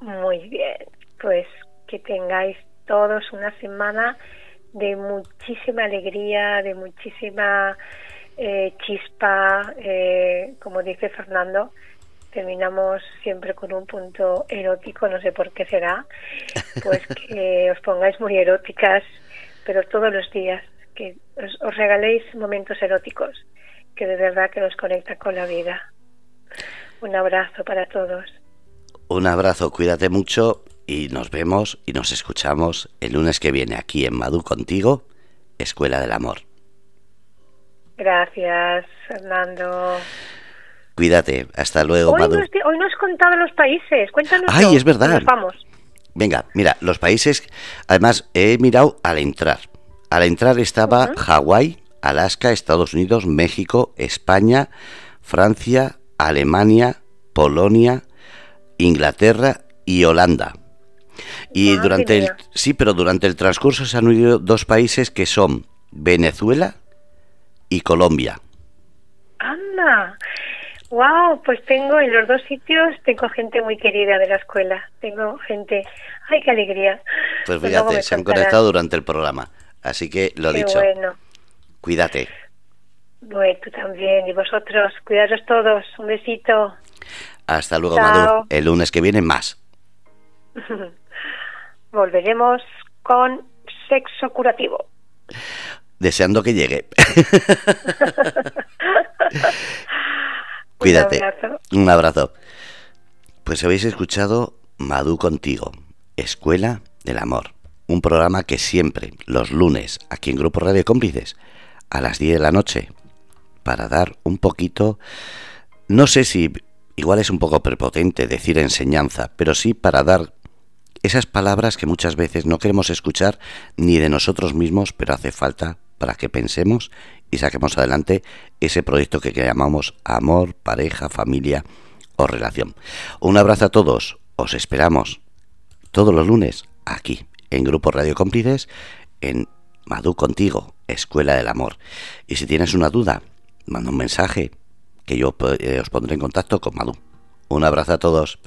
Muy bien, pues que tengáis todos una semana de muchísima alegría, de muchísima eh, chispa, eh, como dice Fernando, terminamos siempre con un punto erótico, no sé por qué será, pues que os pongáis muy eróticas, pero todos los días, que os regaléis momentos eróticos que de verdad que nos conecta con la vida. Un abrazo para todos. Un abrazo, cuídate mucho y nos vemos y nos escuchamos el lunes que viene aquí en Madu contigo, Escuela del Amor. Gracias, Fernando. Cuídate, hasta luego, hoy Madu. hoy no has contado los países, cuéntanos. Ay, es verdad. vamos. Venga, mira, los países, además he mirado al entrar. Al entrar estaba Hawái, Alaska, Estados Unidos, México, España, Francia, Alemania, Polonia, Inglaterra y Holanda. Y durante el sí, pero durante el transcurso se han unido dos países que son Venezuela y Colombia. Anda. Wow, pues tengo en los dos sitios tengo gente muy querida de la escuela. Tengo gente, ay qué alegría. Pues, pues fíjate, se han conectado durante el programa, así que lo he dicho. Bueno. Cuídate. Bueno, tú también. Y vosotros, cuidaros todos. Un besito. Hasta luego, Madu. El lunes que viene más. Volveremos con sexo curativo. Deseando que llegue. Cuídate. Un abrazo. Un abrazo. Pues habéis escuchado Madu contigo, Escuela del Amor. Un programa que siempre, los lunes, aquí en Grupo Radio Cómplices, a las 10 de la noche para dar un poquito, no sé si igual es un poco prepotente decir enseñanza, pero sí para dar esas palabras que muchas veces no queremos escuchar ni de nosotros mismos, pero hace falta para que pensemos y saquemos adelante ese proyecto que llamamos amor, pareja, familia o relación. Un abrazo a todos, os esperamos todos los lunes aquí en Grupo Radio Cómplices en Madu contigo, Escuela del Amor. Y si tienes una duda, manda un mensaje que yo eh, os pondré en contacto con Madu. Un abrazo a todos.